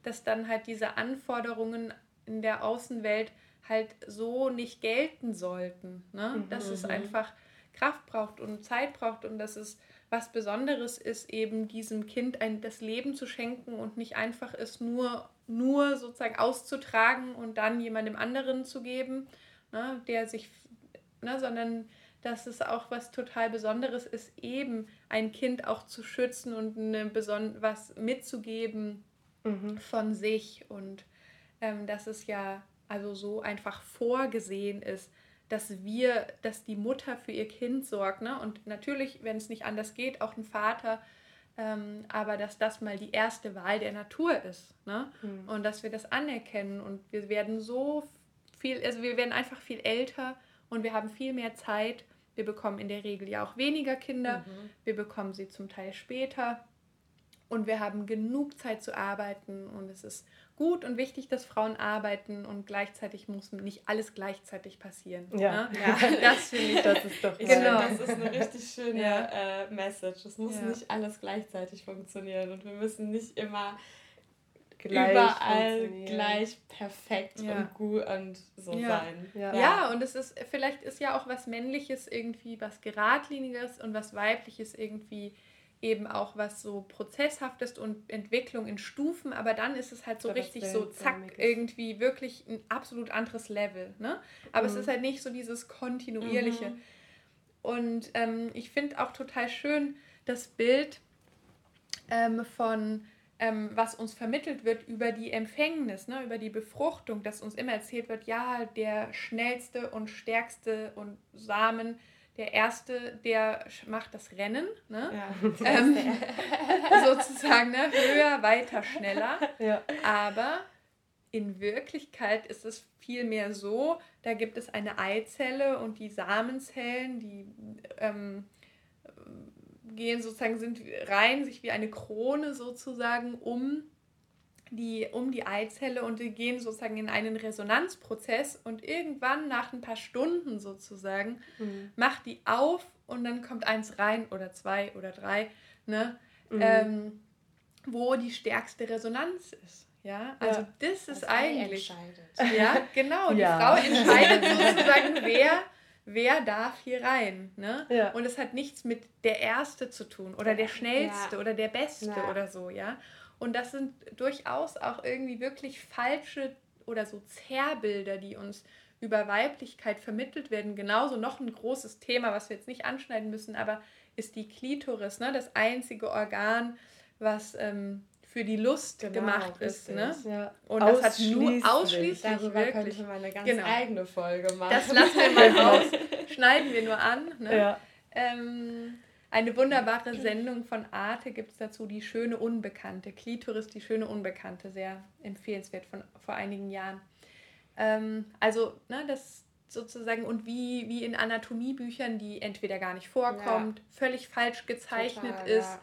Speaker 3: dass dann halt diese Anforderungen in der Außenwelt halt so nicht gelten sollten. Ne? Mhm. Dass es mhm. einfach Kraft braucht und Zeit braucht und dass es was Besonderes ist, eben diesem Kind ein, das Leben zu schenken und nicht einfach es nur, nur sozusagen auszutragen und dann jemandem anderen zu geben, ne, der sich, ne, sondern dass es auch was total Besonderes ist, eben ein Kind auch zu schützen und eine Beson was mitzugeben mhm. von sich und ähm, dass es ja also so einfach vorgesehen ist, dass wir, dass die Mutter für ihr Kind sorgt. Ne? Und natürlich, wenn es nicht anders geht, auch ein Vater, ähm, aber dass das mal die erste Wahl der Natur ist. Ne? Mhm. Und dass wir das anerkennen und wir werden so viel, also wir werden einfach viel älter und wir haben viel mehr Zeit, Wir bekommen in der Regel ja auch weniger Kinder. Mhm. Wir bekommen sie zum Teil später. Und wir haben genug Zeit zu arbeiten. Und es ist gut und wichtig, dass Frauen arbeiten. Und gleichzeitig muss nicht alles gleichzeitig passieren. Ja, ne? ja.
Speaker 1: das finde ich, das ist doch genau. das ist eine richtig schöne ja. äh, Message. Es muss ja. nicht alles gleichzeitig funktionieren. Und wir müssen nicht immer gleich überall gleich perfekt ja. und gut und so
Speaker 3: ja.
Speaker 1: sein.
Speaker 3: Ja. ja, und es ist, vielleicht ist ja auch was Männliches irgendwie was Geradliniges und was Weibliches irgendwie eben auch was so Prozesshaftes und Entwicklung in Stufen, aber dann ist es halt so richtig so zack, irgendwie wirklich ein absolut anderes Level. Ne? Aber mhm. es ist halt nicht so dieses kontinuierliche. Mhm. Und ähm, ich finde auch total schön das Bild ähm, von ähm, was uns vermittelt wird über die Empfängnis, ne, über die Befruchtung, dass uns immer erzählt wird, ja, der schnellste und stärkste und Samen, der erste, der macht das Rennen, ne? Ja, ähm, sozusagen, ne? höher, weiter, schneller. Ja. Aber in Wirklichkeit ist es vielmehr so, da gibt es eine Eizelle und die Samenzellen, die ähm, gehen sozusagen, sind rein sich wie eine Krone sozusagen um die, um die Eizelle und die gehen sozusagen in einen Resonanzprozess und irgendwann nach ein paar Stunden sozusagen mhm. macht die auf und dann kommt eins rein oder zwei oder drei, ne? Mhm. Ähm, wo die stärkste Resonanz ist. Ja, also ja. das ist das eigentlich. Ja, genau. Die ja. Frau entscheidet sozusagen, wer wer darf hier rein. Ne? Ja. Und es hat nichts mit der Erste zu tun oder der Schnellste ja. oder der Beste ja. oder so, ja. Und das sind durchaus auch irgendwie wirklich falsche oder so Zerrbilder, die uns über Weiblichkeit vermittelt werden. Genauso noch ein großes Thema, was wir jetzt nicht anschneiden müssen, aber ist die Klitoris, ne? das einzige Organ, was ähm, für die Lust genau, gemacht ist. Ne? Ja. Und das hat nur ausschließlich Darüber wirklich. könnte man eine ganz genau. eigene Folge machen. Das lassen wir mal aus, schneiden wir nur an. Ne? Ja. Ähm, eine wunderbare Sendung von Arte gibt es dazu, die schöne Unbekannte. Klitoris, die schöne Unbekannte, sehr empfehlenswert von vor einigen Jahren. Ähm, also, ne, das sozusagen und wie, wie in Anatomiebüchern, die entweder gar nicht vorkommt, ja. völlig falsch gezeichnet Total, ist. Ja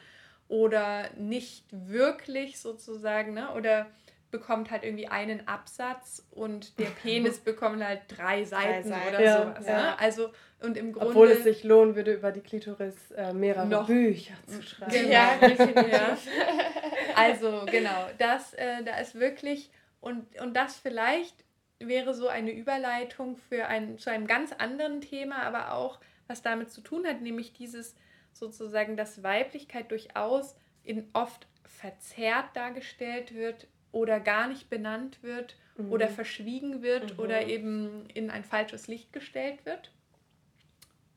Speaker 3: oder nicht wirklich sozusagen, ne? oder bekommt halt irgendwie einen Absatz und der Penis bekommt halt drei Seiten, drei Seiten. oder ja, sowas. Ne? Also und im Grunde
Speaker 2: obwohl es sich lohnen würde über die Klitoris äh, mehrere noch, Bücher zu schreiben. Genau. Ja,
Speaker 3: ja. Also genau, das äh, da ist wirklich und und das vielleicht wäre so eine Überleitung für ein zu einem ganz anderen Thema, aber auch was damit zu tun hat, nämlich dieses sozusagen, dass Weiblichkeit durchaus in oft verzerrt dargestellt wird oder gar nicht benannt wird mhm. oder verschwiegen wird mhm. oder eben in ein falsches Licht gestellt wird.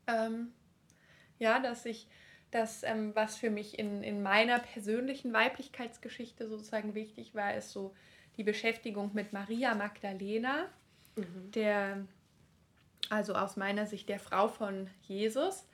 Speaker 3: Ähm, ja, dass ich das, ähm, was für mich in, in meiner persönlichen Weiblichkeitsgeschichte sozusagen wichtig war, ist so die Beschäftigung mit Maria Magdalena, mhm. der, also aus meiner Sicht der Frau von Jesus,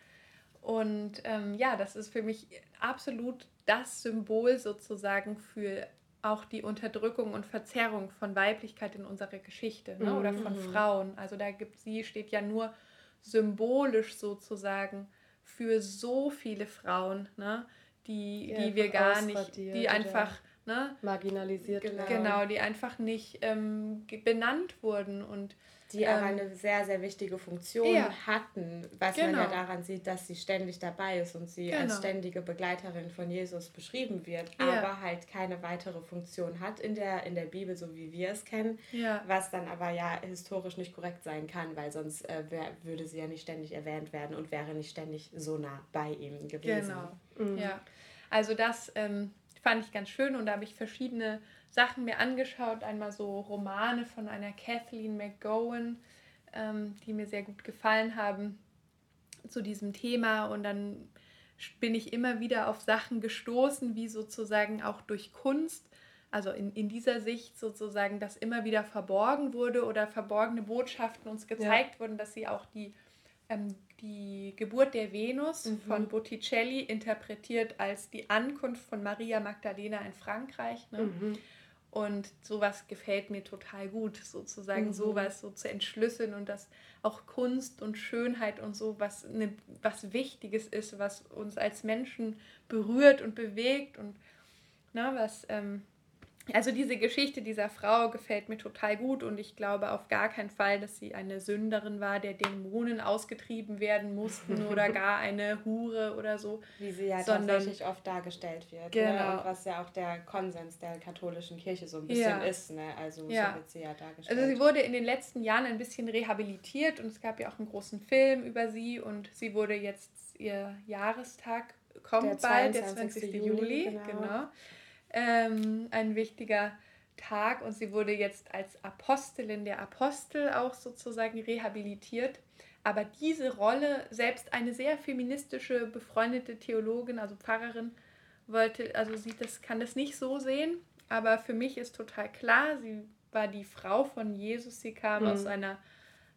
Speaker 3: und ähm, ja, das ist für mich absolut das Symbol sozusagen für auch die Unterdrückung und Verzerrung von Weiblichkeit in unserer Geschichte ne? oder von mhm. Frauen. Also da gibt sie steht ja nur symbolisch sozusagen für so viele Frauen, ne? die, die, die wir gar nicht, die einfach ne?
Speaker 2: marginalisiert
Speaker 3: genau. Genau, die einfach nicht ähm, benannt wurden und
Speaker 1: die ähm, aber eine sehr, sehr wichtige Funktion ja. hatten, was genau. man ja genau. daran sieht, dass sie ständig dabei ist und sie genau. als ständige Begleiterin von Jesus beschrieben wird, ja. aber halt keine weitere Funktion hat in der, in der Bibel, so wie wir es kennen, ja. was dann aber ja historisch nicht korrekt sein kann, weil sonst äh, wär, würde sie ja nicht ständig erwähnt werden und wäre nicht ständig so nah bei ihm gewesen.
Speaker 3: Genau, mhm. ja. Also das ähm, fand ich ganz schön und da habe ich verschiedene Sachen mir angeschaut. Einmal so Romane von einer Kathleen McGowan, ähm, die mir sehr gut gefallen haben zu diesem Thema. Und dann bin ich immer wieder auf Sachen gestoßen, wie sozusagen auch durch Kunst, also in, in dieser Sicht sozusagen, dass immer wieder verborgen wurde oder verborgene Botschaften uns gezeigt ja. wurden, dass sie auch die, ähm, die Geburt der Venus mhm. von Botticelli interpretiert als die Ankunft von Maria Magdalena in Frankreich. Ne? Mhm Und sowas gefällt mir total gut, sozusagen mhm. sowas so zu entschlüsseln und dass auch Kunst und Schönheit und so was, ne, was Wichtiges ist, was uns als Menschen berührt und bewegt und ne, was ähm, also diese Geschichte dieser Frau gefällt mir total gut und ich glaube auf gar keinen Fall, dass sie eine Sünderin war, der Dämonen ausgetrieben werden mussten oder gar eine Hure oder so.
Speaker 1: Wie sie ja sondern, tatsächlich oft dargestellt wird. Ne? Genau. Ne? Und was ja auch der Konsens der katholischen Kirche so ein bisschen ja. ist. Ne? Also
Speaker 3: ja. so wird sie ja dargestellt. Also sie wurde in den letzten Jahren ein bisschen rehabilitiert und es gab ja auch einen großen Film über sie und sie wurde jetzt, ihr Jahrestag kommt der bald, der 20. Juli. Juli genau. genau ähm, ein wichtiger Tag und sie wurde jetzt als Apostelin der Apostel auch sozusagen rehabilitiert. Aber diese Rolle, selbst eine sehr feministische, befreundete Theologin, also Pfarrerin, wollte, also sie das, kann das nicht so sehen. Aber für mich ist total klar, sie war die Frau von Jesus, sie kam mhm. aus einer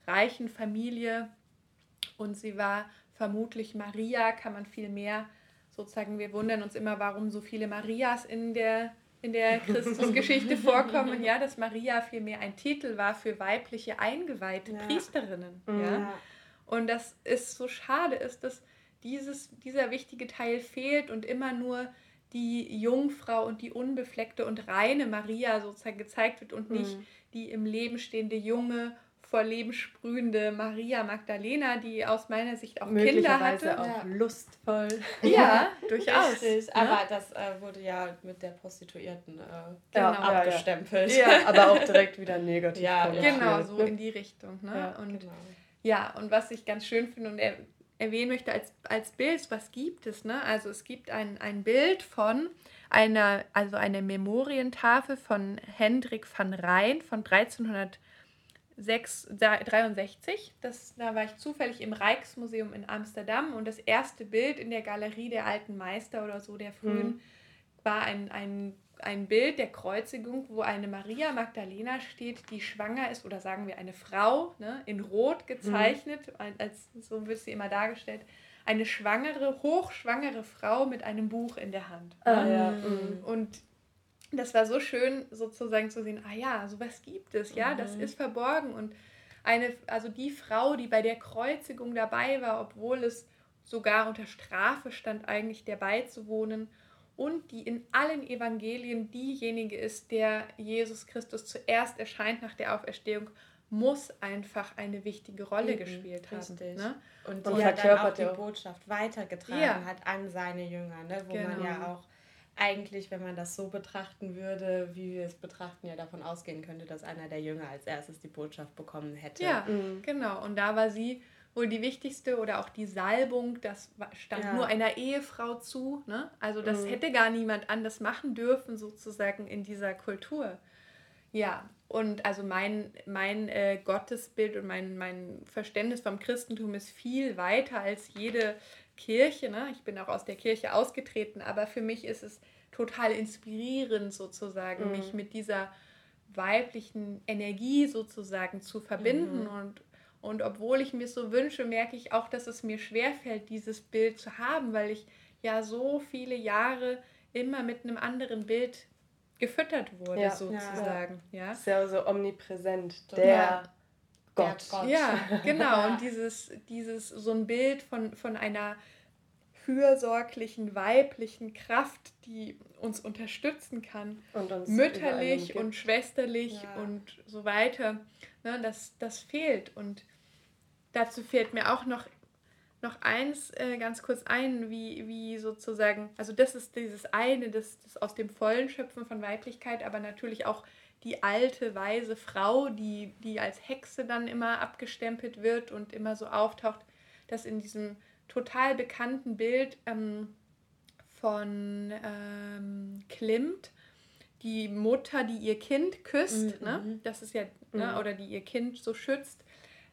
Speaker 3: reichen Familie und sie war vermutlich Maria, kann man viel mehr sozusagen, wir wundern uns immer, warum so viele Marias in der, in der Christusgeschichte vorkommen. Ja, dass Maria vielmehr ein Titel war für weibliche eingeweihte ja. Priesterinnen. Ja? ja. Und das ist so schade, ist, dass dieses, dieser wichtige Teil fehlt und immer nur die Jungfrau und die unbefleckte und reine Maria sozusagen gezeigt wird und nicht mhm. die im Leben stehende junge vor Leben sprühende Maria Magdalena, die aus meiner Sicht auch Kinder hatte.
Speaker 2: auch ja. lustvoll.
Speaker 3: Ja, durchaus.
Speaker 1: Richtig, ja? aber das äh, wurde ja mit der Prostituierten äh, genau. abgestempelt.
Speaker 2: Ja, aber auch direkt wieder negativ.
Speaker 3: Ja, genau, so in die Richtung. Ne? und, genau. Ja, und was ich ganz schön finde und er, erwähnen möchte als, als Bild, was gibt es? Ne? Also es gibt ein, ein Bild von einer, also eine Memorientafel von Hendrik van Rijn von 1300 6, 63. Das, da war ich zufällig im Rijksmuseum in Amsterdam und das erste Bild in der Galerie der alten Meister oder so der frühen mhm. war ein, ein, ein Bild der Kreuzigung, wo eine Maria Magdalena steht, die schwanger ist oder sagen wir eine Frau, ne, in Rot gezeichnet, mhm. als, so wird sie immer dargestellt. Eine schwangere, hochschwangere Frau mit einem Buch in der Hand. Ah, ne? ja. mhm. Und das war so schön sozusagen zu sehen, ah ja, sowas gibt es, ja, mhm. das ist verborgen und eine, also die Frau, die bei der Kreuzigung dabei war, obwohl es sogar unter Strafe stand, eigentlich der beizuwohnen und die in allen Evangelien diejenige ist, der Jesus Christus zuerst erscheint nach der Auferstehung, muss einfach eine wichtige Rolle mhm, gespielt richtig. haben. Ne?
Speaker 1: Und die und ja dann auch die Botschaft weitergetragen ja. hat an seine Jünger, ne? wo genau. man ja auch eigentlich, wenn man das so betrachten würde, wie wir es betrachten, ja davon ausgehen könnte, dass einer der Jünger als erstes die Botschaft bekommen hätte.
Speaker 3: Ja, mhm. genau. Und da war sie wohl die wichtigste oder auch die Salbung, das stand ja. nur einer Ehefrau zu. Ne? Also das mhm. hätte gar niemand anders machen dürfen, sozusagen in dieser Kultur. Ja, und also mein, mein äh, Gottesbild und mein, mein Verständnis vom Christentum ist viel weiter als jede Kirche. Ne? Ich bin auch aus der Kirche ausgetreten, aber für mich ist es total inspirierend sozusagen, mhm. mich mit dieser weiblichen Energie sozusagen zu verbinden. Mhm. Und, und obwohl ich mir so wünsche, merke ich auch, dass es mir schwerfällt, dieses Bild zu haben, weil ich ja so viele Jahre immer mit einem anderen Bild gefüttert wurde, ja, sozusagen. Ja.
Speaker 2: ja. Ist ja so omnipräsent. Der, ja.
Speaker 3: Gott. Gott. Ja, genau. Und dieses, dieses, so ein Bild von, von einer fürsorglichen, weiblichen Kraft, die uns unterstützen kann, und uns mütterlich und schwesterlich ja. und so weiter, ne, das, das fehlt. Und dazu fehlt mir auch noch, noch eins äh, ganz kurz ein, wie, wie sozusagen, also das ist dieses eine, das, das aus dem vollen Schöpfen von Weiblichkeit, aber natürlich auch die alte, weise Frau, die, die als Hexe dann immer abgestempelt wird und immer so auftaucht, dass in diesem total bekannten Bild ähm, von ähm, Klimt, die Mutter, die ihr Kind küsst, mhm. ne? Mhm. das ist ja, ne? Mhm. oder die ihr Kind so schützt,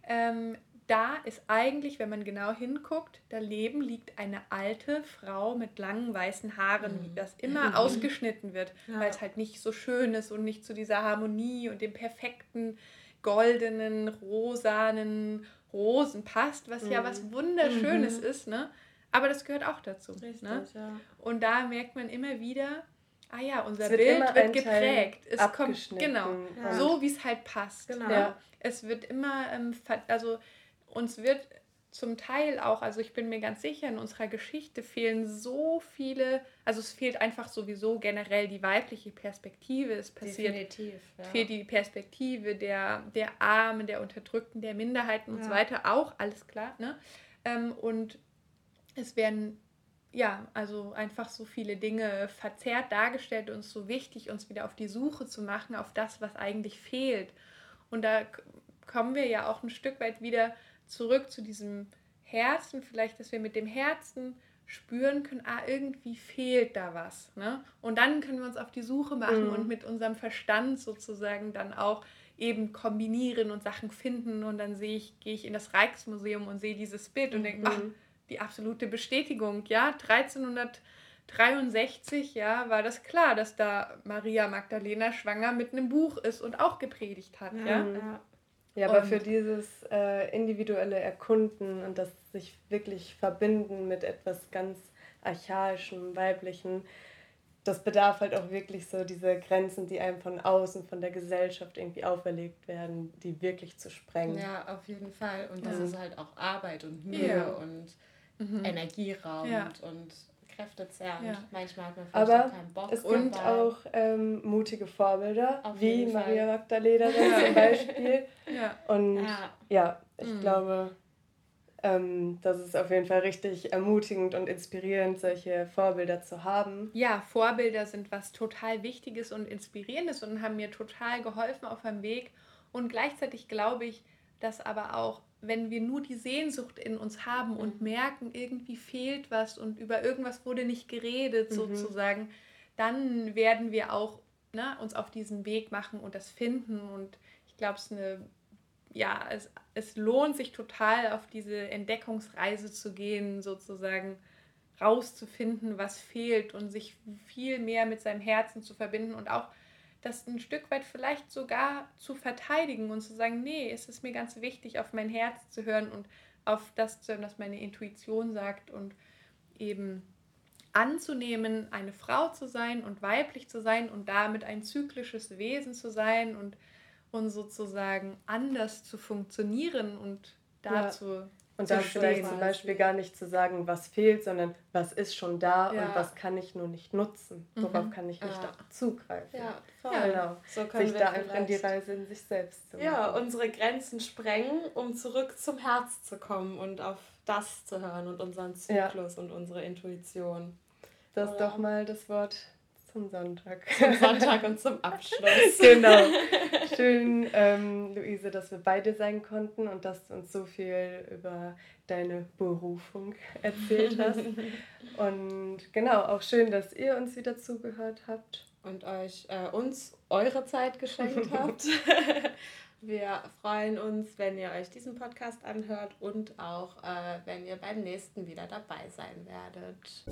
Speaker 3: ähm, da ist eigentlich, wenn man genau hinguckt, daneben liegt eine alte Frau mit langen weißen Haaren, mhm. das immer mhm. ausgeschnitten wird, ja. weil es halt nicht so schön ist und nicht zu dieser Harmonie und dem perfekten goldenen, rosanen Rosen passt, was mhm. ja was Wunderschönes mhm. ist, ne? Aber das gehört auch dazu. Richtig, ne? ja. Und da merkt man immer wieder, ah ja, unser wird Bild wird geprägt. Es kommt, genau, ja. so wie es halt passt. Genau. Ja. Es wird immer, ähm, also uns wird zum Teil auch, also ich bin mir ganz sicher, in unserer Geschichte fehlen so viele, also es fehlt einfach sowieso generell die weibliche Perspektive. Es passiert, Definitiv, ja. fehlt die Perspektive der, der Armen, der Unterdrückten, der Minderheiten und ja. so weiter, auch, alles klar. Ne? Ähm, und es werden ja, also einfach so viele Dinge verzerrt dargestellt und so wichtig, uns wieder auf die Suche zu machen, auf das, was eigentlich fehlt. Und da kommen wir ja auch ein Stück weit wieder zurück zu diesem Herzen, vielleicht, dass wir mit dem Herzen spüren können, ah, irgendwie fehlt da was. Ne? Und dann können wir uns auf die Suche machen mhm. und mit unserem Verstand sozusagen dann auch eben kombinieren und Sachen finden. Und dann sehe ich, gehe ich in das Rijksmuseum und sehe dieses Bild und denke, ach, die absolute Bestätigung. Ja, 1363, ja, war das klar, dass da Maria Magdalena schwanger mit einem Buch ist und auch gepredigt hat. Ja, ja.
Speaker 2: ja aber für dieses äh, individuelle Erkunden und das sich wirklich verbinden mit etwas ganz archaischem, weiblichen, das bedarf halt auch wirklich so diese Grenzen, die einem von außen, von der Gesellschaft irgendwie auferlegt werden, die wirklich zu sprengen.
Speaker 1: Ja, auf jeden Fall. Und das ja. ist halt auch Arbeit und Mühe ja. und mhm. energieraubend ja. und kräftezerrend. Ja. Manchmal hat man vielleicht
Speaker 2: Aber auch keinen Bock. Es gibt dabei. auch ähm, mutige Vorbilder, Auf wie Maria Magdalena zum Beispiel. ja. Und ja, ja ich mhm. glaube, ähm, das ist auf jeden Fall richtig ermutigend und inspirierend, solche Vorbilder zu haben.
Speaker 3: Ja, Vorbilder sind was total Wichtiges und Inspirierendes und haben mir total geholfen auf meinem Weg. Und gleichzeitig glaube ich, dass aber auch wenn wir nur die Sehnsucht in uns haben und mhm. merken, irgendwie fehlt was und über irgendwas wurde nicht geredet, mhm. sozusagen, dann werden wir auch ne, uns auf diesen Weg machen und das finden. Und ich glaube, es eine, ja, es, es lohnt sich total, auf diese Entdeckungsreise zu gehen, sozusagen rauszufinden, was fehlt und sich viel mehr mit seinem Herzen zu verbinden und auch das ein Stück weit vielleicht sogar zu verteidigen und zu sagen, nee, es ist mir ganz wichtig, auf mein Herz zu hören und auf das zu hören, was meine Intuition sagt und eben anzunehmen, eine Frau zu sein und weiblich zu sein und damit ein zyklisches Wesen zu sein und, und sozusagen anders zu funktionieren und dazu ja.
Speaker 2: Und da vielleicht zum Beispiel gar nicht zu sagen, was fehlt, sondern was ist schon da ja. und was kann ich nur nicht nutzen. Worauf mhm. kann ich nicht ja. zugreifen. Ja, voll. Genau. So können sich wir da einfach in die Reise in sich selbst
Speaker 1: zu machen. Ja, unsere Grenzen sprengen, um zurück zum Herz zu kommen und auf das zu hören und unseren Zyklus und unsere Intuition.
Speaker 2: Das ist doch mal das Wort zum Sonntag.
Speaker 1: Zum Sonntag und zum Abschluss.
Speaker 2: genau. Schön, ähm, Luise, dass wir beide sein konnten und dass du uns so viel über deine Berufung erzählt hast. und genau, auch schön, dass ihr uns wieder zugehört habt.
Speaker 1: Und euch äh, uns eure Zeit geschenkt habt. Wir freuen uns, wenn ihr euch diesen Podcast anhört und auch, äh, wenn ihr beim nächsten wieder dabei sein werdet.